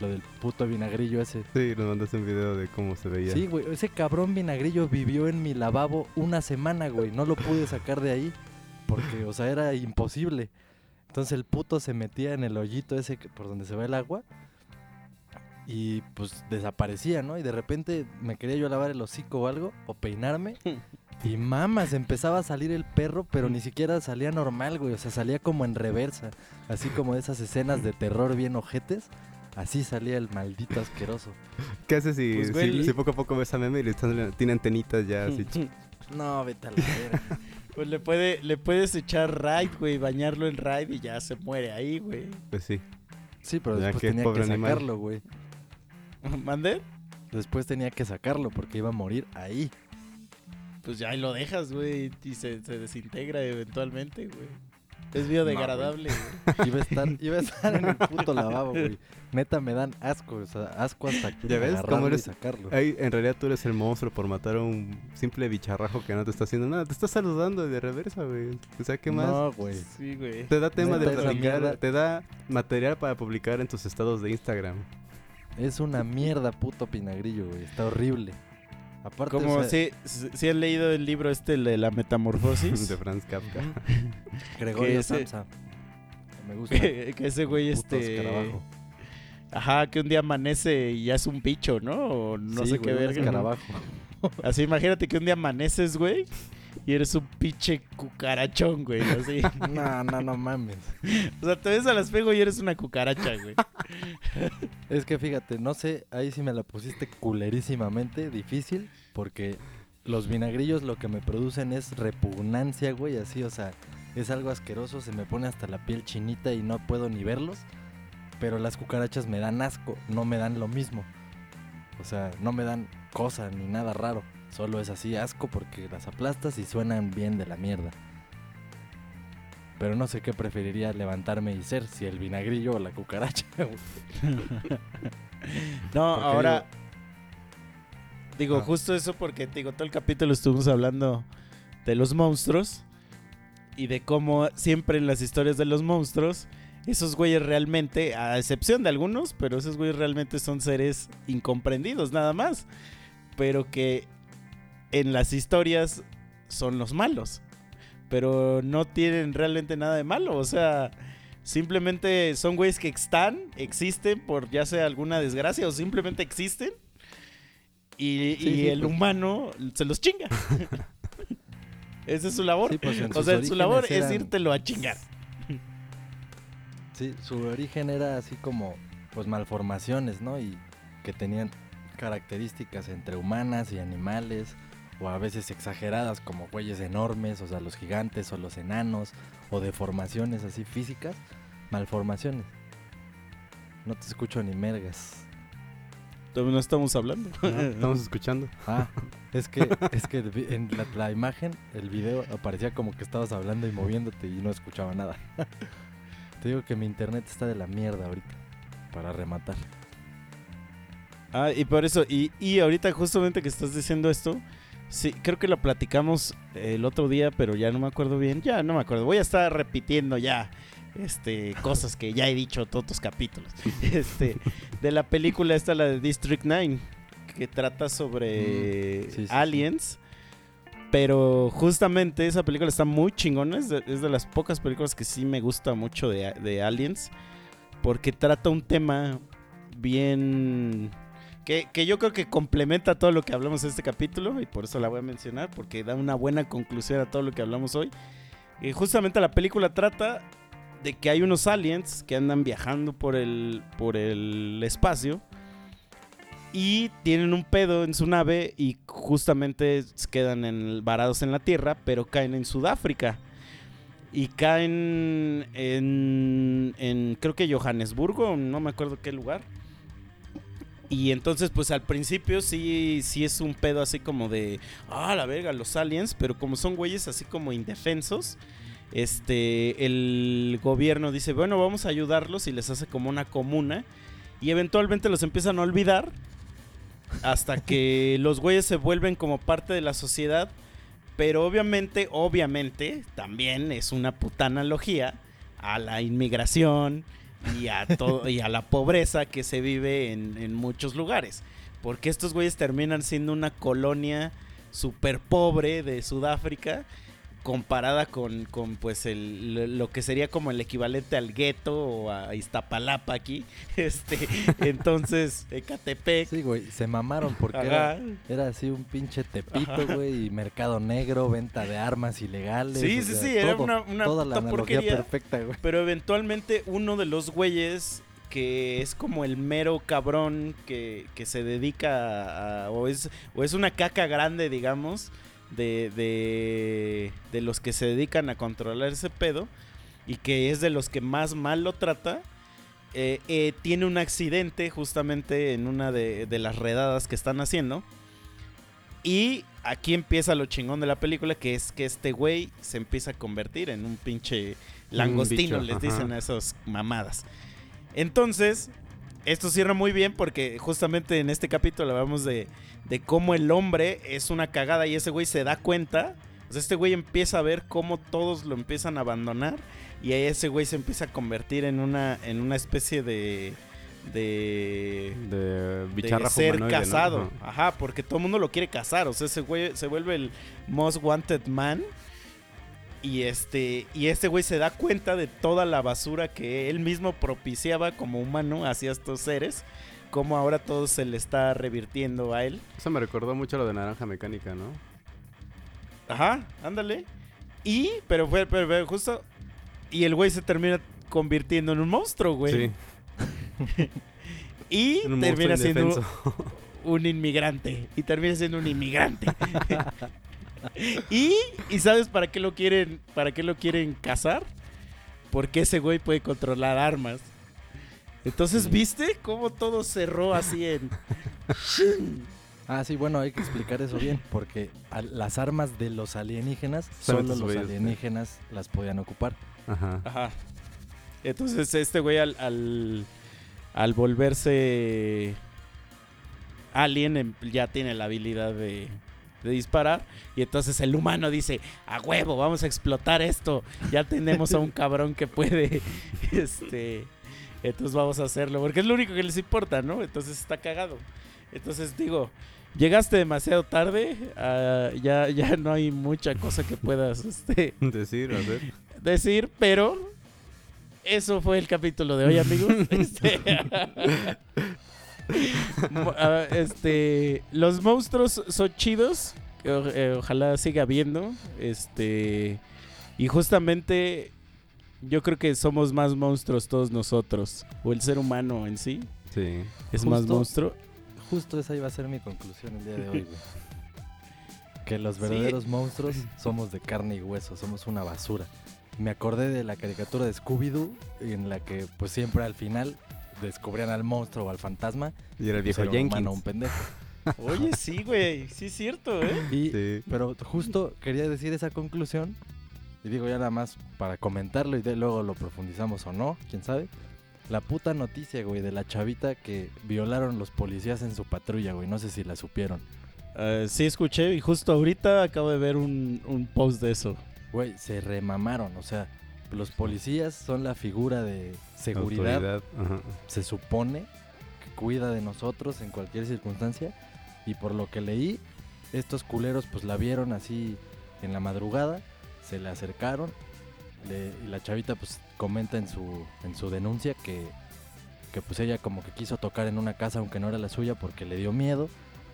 Lo del puto vinagrillo ese. Sí, nos mandaste un video de cómo se veía. Sí, güey, ese cabrón vinagrillo vivió en mi lavabo una semana, güey. No lo pude sacar de ahí. Porque, o sea, era imposible. Entonces el puto se metía en el hoyito ese que- por donde se va el agua. Y pues desaparecía, ¿no? Y de repente me quería yo lavar el hocico o algo, o peinarme. Y mamas, empezaba a salir el perro, pero ni siquiera salía normal, güey. O sea, salía como en reversa. Así como de esas escenas de terror bien ojetes. Así salía el maldito asqueroso. ¿Qué haces si, Pues, si- güey, si poco a poco ves a meme y le están, tiene antenitas ya así? No, vete a la verga. Pues le, puede, le puedes echar raid, güey, bañarlo en raid y ya se muere ahí, güey. Pues sí. Sí, pero Ya después que tenía pobre que animal. sacarlo, güey. ¿Mande? Después tenía que sacarlo porque iba a morir ahí. Pues ya ahí lo dejas, güey, y se, se desintegra eventualmente, güey. Es biodegradable, güey. Iba a estar, iba a estar en el puto lavabo, güey. Neta, me dan asco, o sea, asco hasta ¿Ya ves cómo eres- sacarlo. En realidad tú eres el monstruo por matar a un simple bicharrajo que no te está haciendo nada. Te está saludando de reversa, güey. O sea, ¿qué más? No, güey. Sí, güey. Te da tema de Neta, platicar, te da material para publicar en tus estados de Instagram. Es una mierda puto pinagrillo, güey. Está horrible. Aparte, Como o sea, si, si han leído el libro este de la metamorfosis. de Franz Kafka. Gregorio que ese- Samsa. Me gusta. que, que ese güey puto este escarabajo. ajá que un día amanece y ya es un bicho no o no Sí, sé qué güey, verga escarabajo. así imagínate que un día amaneces güey y eres un pinche cucarachón güey así No, no, no mames. o sea te ves al espejo y eres una cucaracha güey Es que fíjate, no sé, ahí sí me la pusiste culerísimamente, difícil, porque los vinagrillos lo que me producen es repugnancia, güey, así, o sea, es algo asqueroso, se me pone hasta la piel chinita y no puedo ni verlos, pero las cucarachas me dan asco, no me dan lo mismo. O sea, no me dan cosa ni nada raro, solo es así asco porque las aplastas y suenan bien de la mierda. Pero no sé qué preferiría levantarme y ser, si el vinagrillo o la cucaracha. no Porque ahora digo Ah. justo eso porque digo todo el capítulo estuvimos hablando de los monstruos y de cómo siempre en las historias de los monstruos esos güeyes realmente, a excepción de algunos, pero esos güeyes realmente son seres incomprendidos nada más. Pero que en las historias son los malos. pero no tienen realmente nada de malo. O sea, simplemente son güeyes que están, existen por ya sea alguna desgracia o simplemente existen. Y, Sí, y sí, el pues. humano se los chinga. Esa es su labor. Sí, pues, o sea, su labor es írtelo a chingar. Sí, su origen era así como, pues, malformaciones, ¿no? Y que tenían características entre humanas y animales, o a veces exageradas, como güeyes enormes, o sea, los gigantes o los enanos, o deformaciones así físicas, malformaciones. No te escucho ni mergas. Todavía no estamos hablando. No, Estamos escuchando. Ah, es que, es que en la, la imagen, el video, aparecía como que estabas hablando y moviéndote y no escuchaba nada. Te digo que mi internet está de la mierda ahorita, para rematar. Ah, y por eso, y, y ahorita justamente que estás diciendo esto, sí, creo que lo platicamos el otro día, pero ya no me acuerdo bien. Ya no me acuerdo. Voy a estar repitiendo ya este cosas que ya he dicho todos los capítulos. Este, de la película esta, la de District 9, que trata sobre Mm, sí, sí, sí. aliens. Pero justamente esa película está muy chingona. Es de, es de las pocas películas que sí me gusta mucho de, de Aliens. Porque trata un tema bien... Que, que yo creo que complementa todo lo que hablamos en este capítulo. Y por eso la voy a mencionar. Porque da una buena conclusión a todo lo que hablamos hoy. Y justamente la película trata de que hay unos aliens que andan viajando por el, por el espacio y tienen un pedo en su nave y justamente quedan varados en la Tierra, pero caen en Sudáfrica. Y caen en, en creo que Johannesburgo, no me acuerdo qué lugar. Y entonces, pues al principio sí, sí es un pedo así como de, ah, la verga, los aliens, pero como son güeyes así como indefensos, este, el gobierno dice, bueno, vamos a ayudarlos y les hace como una comuna. Y eventualmente los empiezan a olvidar hasta que los güeyes se vuelven como parte de la sociedad. Pero obviamente, obviamente, también es una puta analogía a la inmigración y a, todo, y a la pobreza que se vive en, muchos lugares. Porque estos güeyes terminan siendo una colonia súper pobre de Sudáfrica comparada con, con pues el, lo- que sería como el equivalente al gueto o a Iztapalapa aquí. Este, entonces, Ecatepec. Sí, güey, se mamaron porque era, era así un pinche tepito, güey, y mercado negro, venta de armas ilegales. Sí, o sí, sea, sí, era una- una toda la puta analogía porquería. perfecta, güey. Pero eventualmente uno de los güeyes que es como el mero cabrón que, que se dedica a, o, es, o es una caca grande, digamos, de, de, de los que se dedican a controlar ese pedo y que es de los que más mal lo trata. eh, eh, tiene un accidente justamente en una de, de las redadas que están haciendo. Y aquí empieza lo chingón de la película, que es que este güey se empieza a convertir en un pinche langostino, bicho, les ajá. dicen a esas mamadas. Entonces, esto cierra muy bien porque justamente en este capítulo hablamos de, de cómo el hombre es una cagada y ese güey se da cuenta. O sea, este güey empieza a ver cómo todos lo empiezan a abandonar y ahí ese güey se empieza a convertir en una, en una especie de... de De de ser casado. Ajá, porque todo el mundo lo quiere casar. O sea, ese güey se vuelve el most wanted man. Y este, y este güey se da cuenta de toda la basura que él mismo propiciaba como humano hacia estos seres. Como ahora todo se le está revirtiendo a él. Eso me recordó mucho lo de Naranja Mecánica, ¿no? Ajá, ándale. Y, pero fue, pero, pero justo. Y el güey se termina convirtiendo en un monstruo, güey. Sí. Y termina siendo un inmigrante. Y termina siendo un inmigrante. y, ¿y sabes para qué lo quieren, para qué lo quieren cazar? Porque ese güey puede controlar armas. Entonces, ¿viste cómo todo cerró así en. Ah, sí, bueno, hay que explicar eso bien, porque a- las armas de los alienígenas, solo los alienígenas las podían ocupar. Ajá. Ajá. Entonces, este güey al, al, al volverse alien em- ya tiene la habilidad de, de disparar. Y entonces el humano dice, a huevo, vamos a explotar esto. Ya tenemos a un cabrón que puede. Este. Entonces vamos a hacerlo. Porque es lo único que les importa, ¿no? Entonces está cagado. Entonces digo, llegaste demasiado tarde, ah, ya, ya no hay mucha cosa que puedas este, Decir, decir, pero eso fue el capítulo de hoy, amigos. Este, este, los monstruos son chidos, o- eh, ojalá siga habiendo, este, y justamente yo creo que somos más monstruos todos nosotros, o el ser humano en sí Sí. es más monstruo. Justo esa iba a ser mi conclusión el día de hoy, güey. Que los verdaderos monstruos somos de carne y hueso, somos una basura. Me acordé de la caricatura de Scooby-Doo, en la que pues siempre al final descubrían al monstruo o al fantasma. Y era el pues, viejo era un Jenkins. humano un pendejo. Oye, sí, güey, sí es cierto, ¿eh? Y, Sí. Pero justo quería decir esa conclusión. Y digo ya nada más para comentarlo y de, luego lo profundizamos o no, quién sabe. La puta noticia, güey, de la chavita que violaron los policías en su patrulla, güey. No sé si la supieron. Ah, sí, escuché y justo ahorita acabo de ver un, un post de eso. Güey, se remamaron. O sea, los policías son la figura de seguridad, se supone, que cuida de nosotros en cualquier circunstancia. Y por lo que leí, estos culeros pues la vieron así en la madrugada, se le acercaron le- y la chavita pues comenta en su, en su denuncia que, que pues ella como que quiso tocar en una casa aunque no era la suya porque le dio miedo.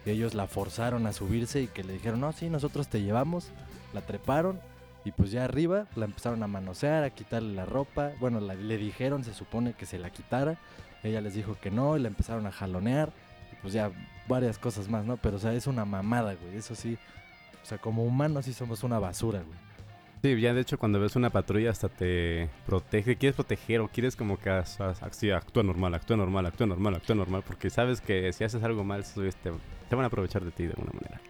Y ellos la forzaron a subirse y que le dijeron, no, sí, nosotros te llevamos. La treparon y pues ya arriba la empezaron a manosear, a quitarle la ropa. Bueno, la- le dijeron, se supone que se la quitara. Ella les dijo que no y la empezaron a jalonear. Y pues ya varias cosas más, ¿no? Pero o sea, es una mamada, güey. Eso sí. O sea, como humanos sí somos una basura, güey. Sí, ya de hecho cuando ves una patrulla hasta te protege, quieres proteger o quieres como que as- as- así, actúa normal, actúa normal, actúa normal, actúa normal, porque sabes que si haces algo mal, te, te van a aprovechar de ti de alguna manera.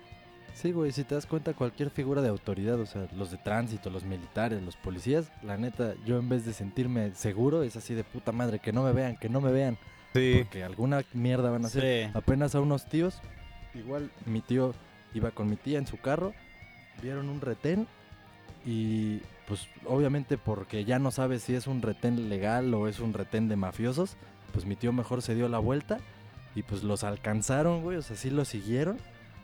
Sí, güey, si te das cuenta, cualquier figura de autoridad, o sea, los de tránsito, los militares, los policías, la neta, yo en vez de sentirme seguro, es así de puta madre, que no me vean, que no me vean, Sí, porque alguna mierda van a hacer. Sí. Apenas a unos tíos, igual mi tío iba con mi tía en su carro, vieron un retén y pues obviamente porque ya no sabe si es un retén legal o es un retén de mafiosos, pues mi tío mejor se dio la vuelta y pues los alcanzaron, güey, o sea, sí lo siguieron,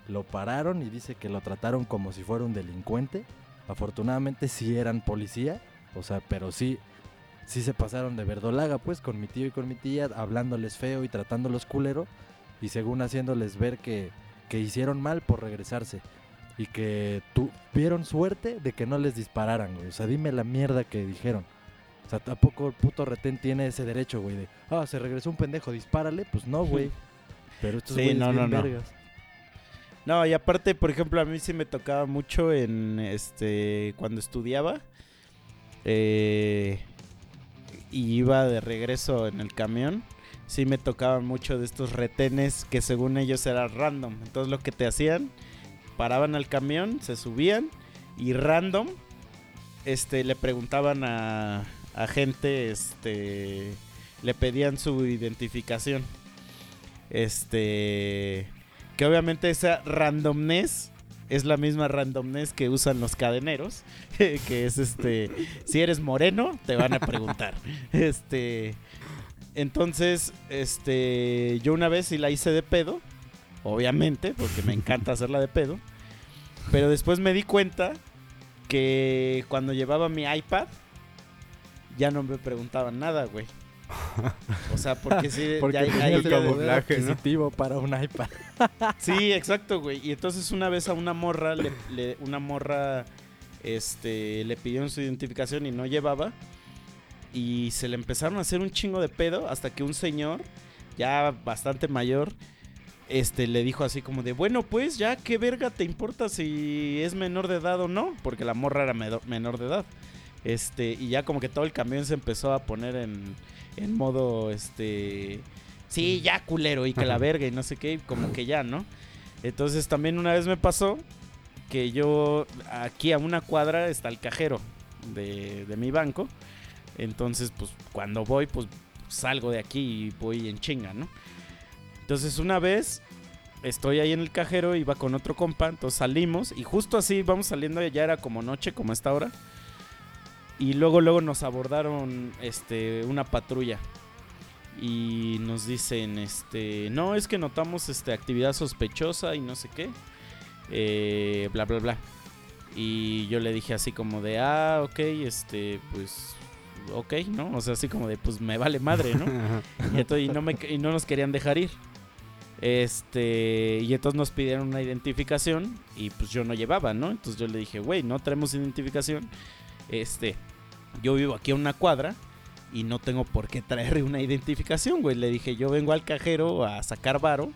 lo pararon y dice que lo trataron como si fuera un delincuente. Afortunadamente sí eran policía, o sea, pero sí sí se pasaron de verdolaga, pues, con mi tío y con mi tía, hablándoles feo y tratándolos culero, y según haciéndoles ver que, que hicieron mal por regresarse. Y que tuvieron suerte de que no les dispararan, güey. O sea, dime la mierda que dijeron. O sea, tampoco el puto retén tiene ese derecho, güey, de, ah, se regresó un pendejo, dispárale. Pues no, güey. Pero estos Sí, güeyes no, bien no, no. No, y aparte, por ejemplo, a mí sí me tocaba mucho en este cuando estudiaba. eh, y iba de regreso en el camión. Sí me tocaban mucho de estos retenes que según ellos era random. Entonces lo que te hacían, paraban al camión, se subían y random este le preguntaban a, a gente, este le pedían su identificación. Este que obviamente esa randomness es la misma randomness que usan los cadeneros, que es este, si eres moreno, te van a preguntar. Este, entonces, este, yo una vez sí la hice de pedo, obviamente, porque me encanta hacerla de pedo, pero después me di cuenta que cuando llevaba mi iPad, ya no me preguntaban nada, güey. O sea, porque sí, Porque ya hay- el camuflaje, ¿no? adquisitivo para un iPad. Sí, exacto, güey. Y entonces una vez a una morra, le, le- una morra, este, le pidieron su identificación y no llevaba. Y se le empezaron a hacer un chingo de pedo hasta que un señor, ya bastante mayor, este, le dijo así como de, bueno, pues ya, ¿qué verga te importa si es menor de edad o no? Porque la morra era menor de edad. Este, y ya como que todo el camión se empezó a poner en, en modo, este, sí, ya culero y que la verga y no sé qué, como que ya, ¿no? Entonces también una vez me pasó que yo, aquí a una cuadra está el cajero de, de mi banco. Entonces, pues cuando voy, pues salgo de aquí y voy en chinga, ¿no? Entonces una vez estoy ahí en el cajero, iba con otro compa, entonces salimos y justo así vamos saliendo, ya era como noche, como esta hora. Y luego, luego nos abordaron este, una patrulla. y nos dicen, este, no, es que notamos este, actividad sospechosa y no sé qué, eh, bla, bla, bla. Y yo le dije así como de, ah, ok, este, pues, ok, ¿no? O sea, así como de, pues me vale madre, ¿no? y, entonces, y no, me, y no nos querían dejar ir. Este, y entonces nos pidieron una identificación y pues yo no llevaba, ¿no? Entonces yo le dije, güey, no traemos identificación. Este, yo vivo aquí a una cuadra y no tengo por qué traer una identificación, güey. Le dije, yo vengo al cajero a sacar varo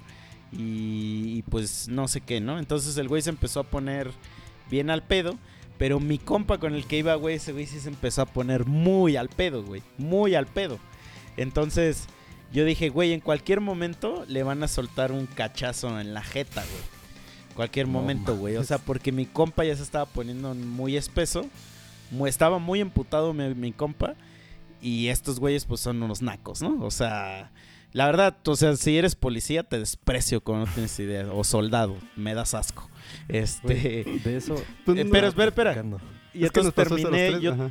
y, y pues no sé qué, ¿no? Entonces el güey se empezó a poner bien al pedo. Pero mi compa con el que iba, güey, ese güey sí se empezó a poner muy al pedo, güey. Muy al pedo. Entonces yo dije, güey, en cualquier momento le van a soltar un cachazo en la jeta, güey. Cualquier No momento, güey. O sea, porque mi compa ya se estaba poniendo muy espeso. Estaba muy emputado mi, mi compa. Y estos güeyes, pues son unos nacos, ¿no? O sea, la verdad, o sea, si eres policía, te desprecio como no tienes idea. O soldado, me das asco. Este. De eso. Eh, no, pero espera, espera. Y es que entonces terminé, tres, yo,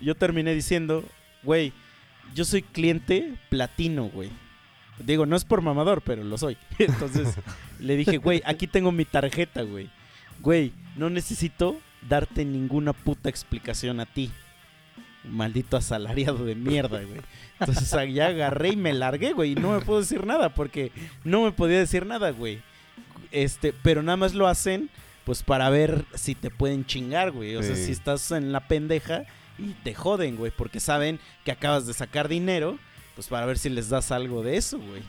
yo terminé diciendo, güey, yo soy cliente platino, güey. Digo, no es por mamador, pero lo soy. Entonces le dije, güey, aquí tengo mi tarjeta, güey. Güey, no necesito darte ninguna puta explicación a ti. Maldito asalariado de mierda, güey. Entonces ya agarré y me largué, güey. Y no me puedo decir nada porque no me podía decir nada, güey. Este, pero nada más lo hacen pues para ver si te pueden chingar, güey. O sea, si estás en la pendeja y te joden, güey, porque saben que acabas de sacar dinero, pues para ver si les das algo de eso, güey.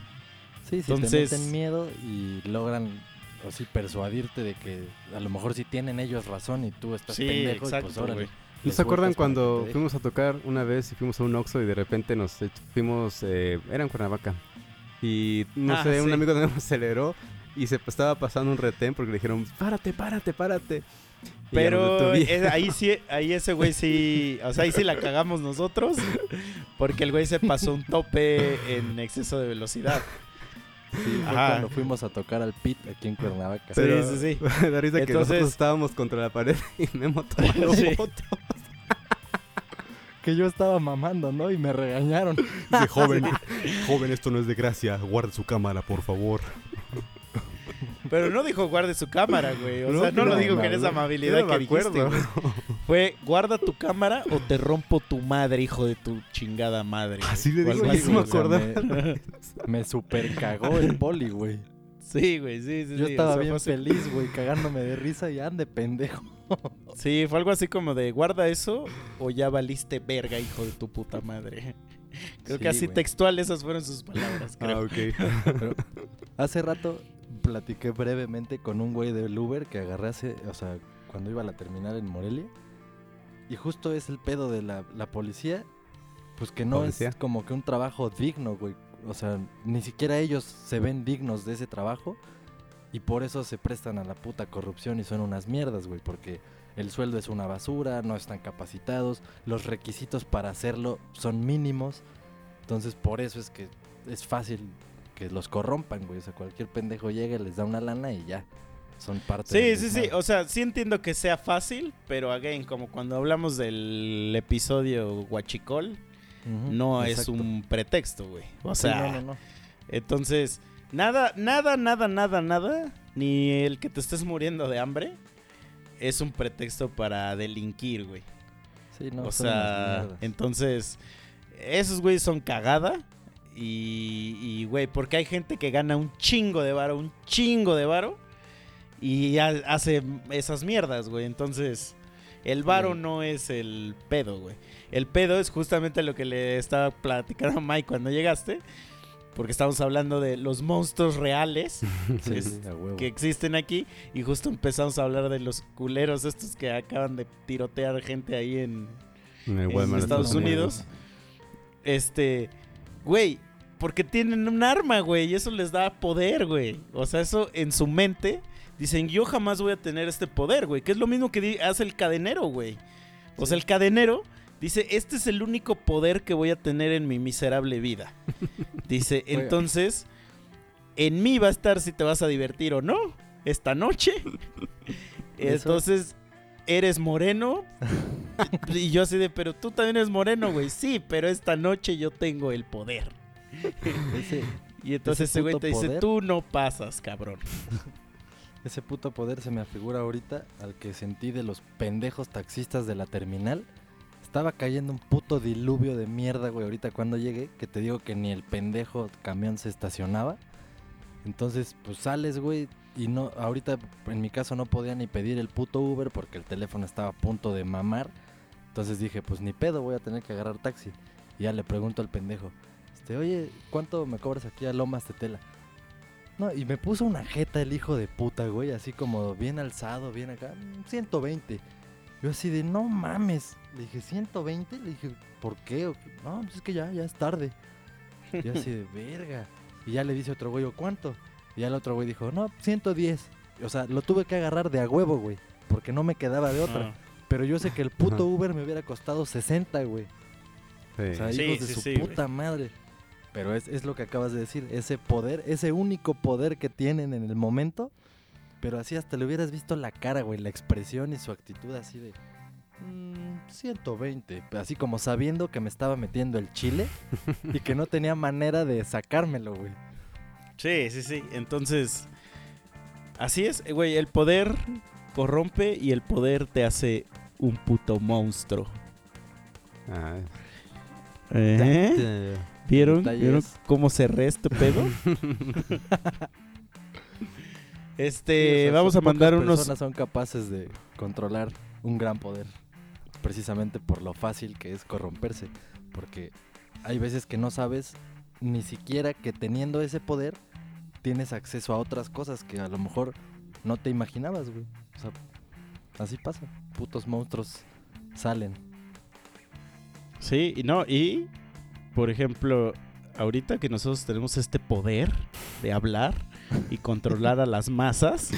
Sí, si Entonces- te meten miedo y logran o sí persuadirte de que a lo mejor sí tienen ellos razón y tú estás Sí, pendejo y exacto, pues órale. ¿No se acuerdan cuando dejen? fuimos a tocar una vez y fuimos a un Oxxo y de repente nos fuimos, eh, era en Cuernavaca, y no Ah, sé, un amigo de nos aceleró y se estaba pasando un retén porque le dijeron, párate, párate, párate. Y Pero eh, ahí sí, ahí ese güey sí, o sea, ahí sí la cagamos nosotros, porque el güey se pasó un tope en exceso de velocidad. Sí, fue Ajá. cuando fuimos a tocar al pit aquí en Cuernavaca. Pero- sí, sí, sí. Me da risa que Entonces- nosotros estábamos contra la pared y Memo tomando Sí. fotos. Que yo estaba mamando, ¿no? Y me regañaron. Dice, joven, joven, esto no es de gracia, guarde su cámara, por favor. Pero no dijo guarde su cámara, güey. O No, sea, no, lo digo con esa amabilidad no que dijiste, güey. Fue guarda tu cámara o te rompo tu madre, hijo de tu chingada madre. güey. Así le O digo, algo y así, no me acordaba. me, me super cagó el poli, güey. Sí, güey, sí, sí. Yo sí, estaba o sea, bien feliz, güey, cagándome de risa y ande pendejo. Sí, fue algo así como de guarda eso o ya valiste verga, hijo de tu puta madre. Creo Sí, que así güey. textual esas fueron sus palabras, creo. Ah, ok. Pero hace rato platiqué brevemente con un güey del Uber que agarré hace, o sea, cuando iba a la terminal en Morelia. Y justo es el pedo de la, la policía, pues que no Policía. es como que un trabajo digno, güey. O sea, ni siquiera ellos se ven dignos de ese trabajo. Y por eso se prestan a la puta corrupción y son unas mierdas, güey. Porque el sueldo es una basura, no están capacitados, los requisitos para hacerlo son mínimos. Entonces por eso es que es fácil que los corrompan, güey. O sea, cualquier pendejo llega, les da una lana y ya. Son parte Sí, del sí, sí. O sea, sí entiendo que sea fácil, pero again, como cuando hablamos del episodio Huachicol, Ujú, no es un pretexto, güey. O Sí, sea, no, no, no. entonces, nada, nada, nada, nada, nada, ni el que te estés muriendo de hambre es un pretexto para delinquir, güey. Sí, no, o sea, entonces, esos güeyes son cagada. Y, güey, porque hay gente que gana un chingo de varo, un chingo de varo. Y hace esas mierdas, güey. Entonces, el varo Sí. no es el pedo, güey. El pedo es justamente lo que le estaba platicando a Mike cuando llegaste. Porque estamos hablando de los monstruos reales Sí, es- que existen aquí. Y justo empezamos a hablar de los culeros estos que acaban de tirotear gente ahí en, Estados Unidos. Este, güey, porque tienen un arma, güey, y eso les da poder, güey. O sea, eso en su mente dicen, yo jamás voy a tener este poder, güey. Que es lo mismo que hace el cadenero, güey. O sea, el cadenero dice, este es el único poder que voy a tener en mi miserable vida. Dice, entonces, en mí va a estar si te vas a divertir o no esta noche. Entonces, eres moreno. y yo así de, pero tú también eres moreno, güey. Sí, pero esta noche yo tengo el poder. Ese, Y entonces Ese güey te dice, poder. tú no pasas, cabrón. ese puto poder se me afigura ahorita al que sentí de los pendejos taxistas de la terminal. Estaba cayendo un puto diluvio de mierda, güey, ahorita cuando llegué, que te digo que ni el pendejo camión se estacionaba. Entonces, pues sales, güey, y no, ahorita en mi caso no podía ni pedir el puto Uber porque el teléfono estaba a punto de mamar. Entonces dije, pues ni pedo, voy a tener que agarrar taxi. Y ya le pregunto al pendejo, este, oye, ¿cuánto me cobras aquí a Lomas de Tela? No, y me puso una jeta el hijo de puta, güey, así como bien alzado, bien acá, "Mm, 120. Yo así de, no mames. Le dije, ¿120? Le dije, ¿por qué? No, pues es que ya, ya es tarde. Yo así de, verga. Y ya le dice otro güey, "¿O ¿cuánto? Y ya el otro güey dijo, no, 110. O sea, lo tuve que agarrar de a huevo, güey, porque no me quedaba de otra. Ah. Pero yo sé que el puto. Uber me hubiera costado 60, güey. O sea, Sí, hijos de sí, su sí, güey. puta madre. Pero es, es lo que acabas de decir, ese poder, ese único poder que tienen en el momento. Pero así hasta le hubieras visto la cara, güey, la expresión y su actitud así de... "Mm, 120, así como sabiendo que me estaba metiendo el chile y que no tenía manera de sacármelo, güey. Sí, sí, sí. Entonces, así es, güey. El poder corrompe y el poder te hace un puto monstruo. Ah, ¿Vieron? ¿Vieron cómo cerré este pedo? Este, Sí, o sea, vamos a mandar unos. personas son capaces de controlar un gran poder, precisamente por lo fácil que es corromperse, porque hay veces que no sabes ni siquiera que teniendo ese poder tienes acceso a otras cosas que a lo mejor no te imaginabas, güey. O sea, así pasa. Putos monstruos salen. Sí, y no, y por ejemplo, ahorita que nosotros tenemos este poder de hablar y controlar a las masas,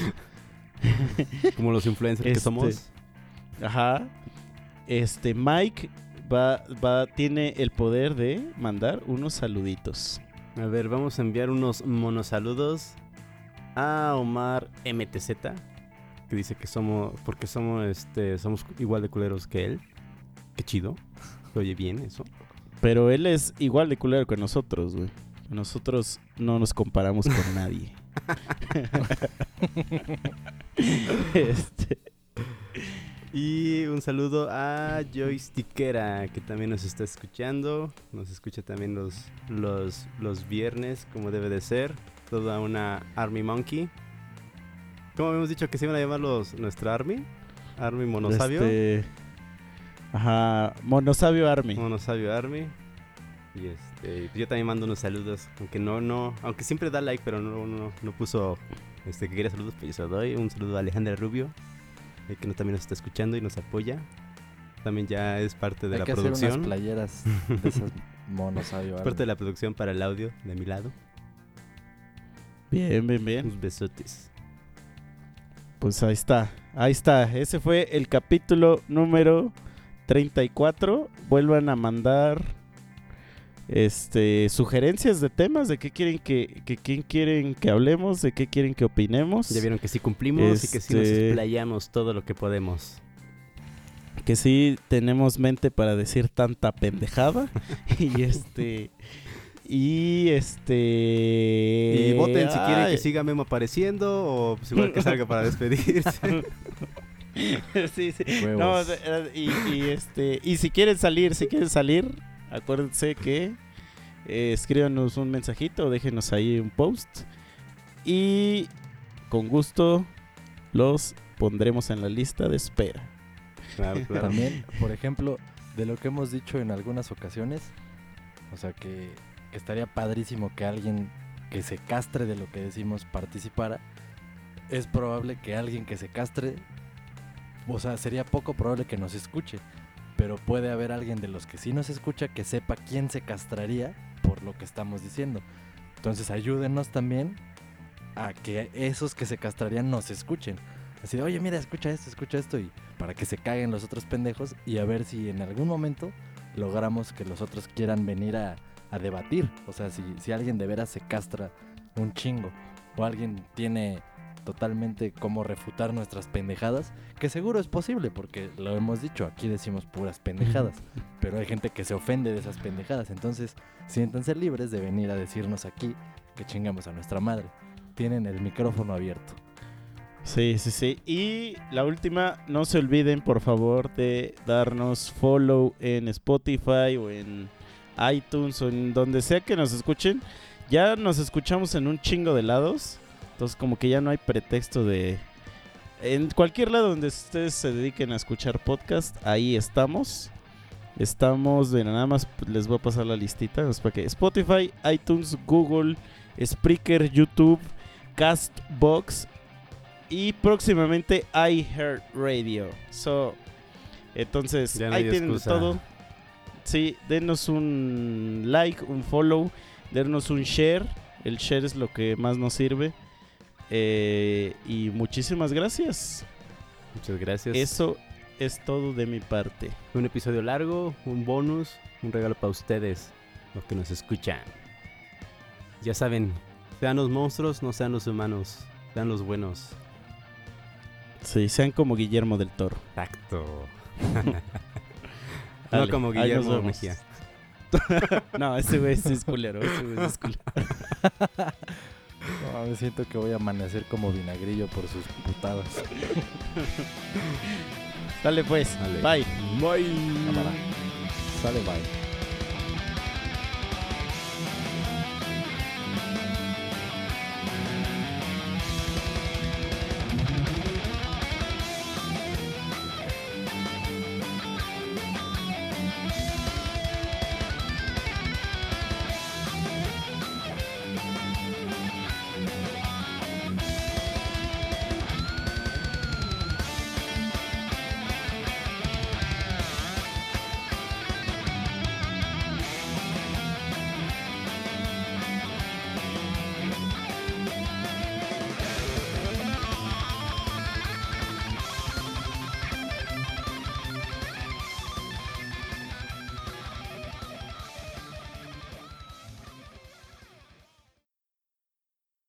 como los influencers que Este, somos. ajá, este Mike va, va, tiene el poder de mandar unos saluditos. A ver, vamos a enviar unos monosaludos a Omar MTZ, que dice que somos, porque somos, este, somos igual de culeros que él. Qué chido. Se oye bien eso. Pero él es igual de culero que nosotros, güey. Nosotros no nos comparamos con nadie. este, Y un saludo a Joystickera, que también nos está escuchando. Nos escucha también los, los, los viernes, como debe de ser. Toda una Army Monkey. ¿Cómo habíamos dicho que se iban a llamar los, nuestra Army? Army Monosabio. este, ajá, Monosabio Army. Monosabio Army. Y este, yo también mando unos saludos, aunque no, no, aunque siempre da like, pero no, no, no puso este que quería saludos, pues yo se lo doy. Un saludo a Alejandra Rubio, eh, que no, también nos está escuchando y nos apoya. También ya es parte de Hay la que hacer unas producción. playeras de esas monos, sabio, Parte de la producción para el audio de mi lado. Bien, bien, bien. Unos besotes. Pues ahí está, ahí está. Ese fue el capítulo número 34. Vuelvan a mandar este sugerencias de temas de qué quieren que, que quién quieren que hablemos, de qué quieren que opinemos. Ya vieron que sí cumplimos y que sí nos Este- explayamos todo lo que podemos. que sí tenemos mente para decir tanta pendejada y este y este Y voten si quieren que siga Memo apareciendo o pues igual que salga para despedirse. sí, sí. No, eh, y, y, este y si quieren salir, si quieren salir, acuérdense que eh, escríbanos un mensajito, déjenos ahí un post y con gusto los pondremos en la lista de espera. Claro, claro. También, por ejemplo, de lo que hemos dicho en algunas ocasiones, o sea que, que estaría padrísimo que alguien que se castre de lo que decimos participara. Es probable que alguien que se castre, o sea, sería poco probable que nos escuche, pero puede haber alguien de los que sí nos escucha que sepa quién se castraría por lo que estamos diciendo. Entonces ayúdenos también a que esos que se castrarían nos escuchen. Así de, oye, mira, escucha esto, escucha esto, y para que se caguen los otros pendejos y a ver si en algún momento logramos que los otros quieran venir a, a debatir. O sea, si, si alguien de veras se castra un chingo o alguien tiene totalmente cómo refutar nuestras pendejadas, que seguro es posible, porque lo hemos dicho, aquí decimos puras pendejadas, pero hay gente que se ofende de esas pendejadas, entonces siéntanse libres de venir a decirnos aquí que chingamos a nuestra madre. Tienen el micrófono abierto. Sí, sí, sí. Y la última, no se olviden por favor de darnos follow en Spotify o en iTunes o en donde sea que nos escuchen. Ya nos escuchamos en un chingo de lados. Entonces como que ya no hay pretexto de... En cualquier lado donde ustedes se dediquen a escuchar podcast, ahí estamos. Estamos, de nada más les voy a pasar la listita. es para que Spotify, iTunes, Google, Spreaker, YouTube, Castbox y próximamente iHeartRadio. So, entonces, no ahí tienen excusa. todo. Sí, denos un like, un follow, denos un share. El share es lo que más nos sirve. Eh, y muchísimas gracias. Muchas gracias. Eso es todo de mi parte. Un episodio largo, un bonus, un regalo para ustedes, los que nos escuchan. Ya saben, sean los monstruos, no sean los humanos, sean los buenos. Sí, sean como Guillermo del Toro. Dale, no como Guillermo. Mejía. No, ese güey es culero. Ese güey es culero. No, me siento que voy a amanecer como vinagrillo por sus putadas. Dale pues. Dale. Bye. Bye. Cámara. Sale, bye.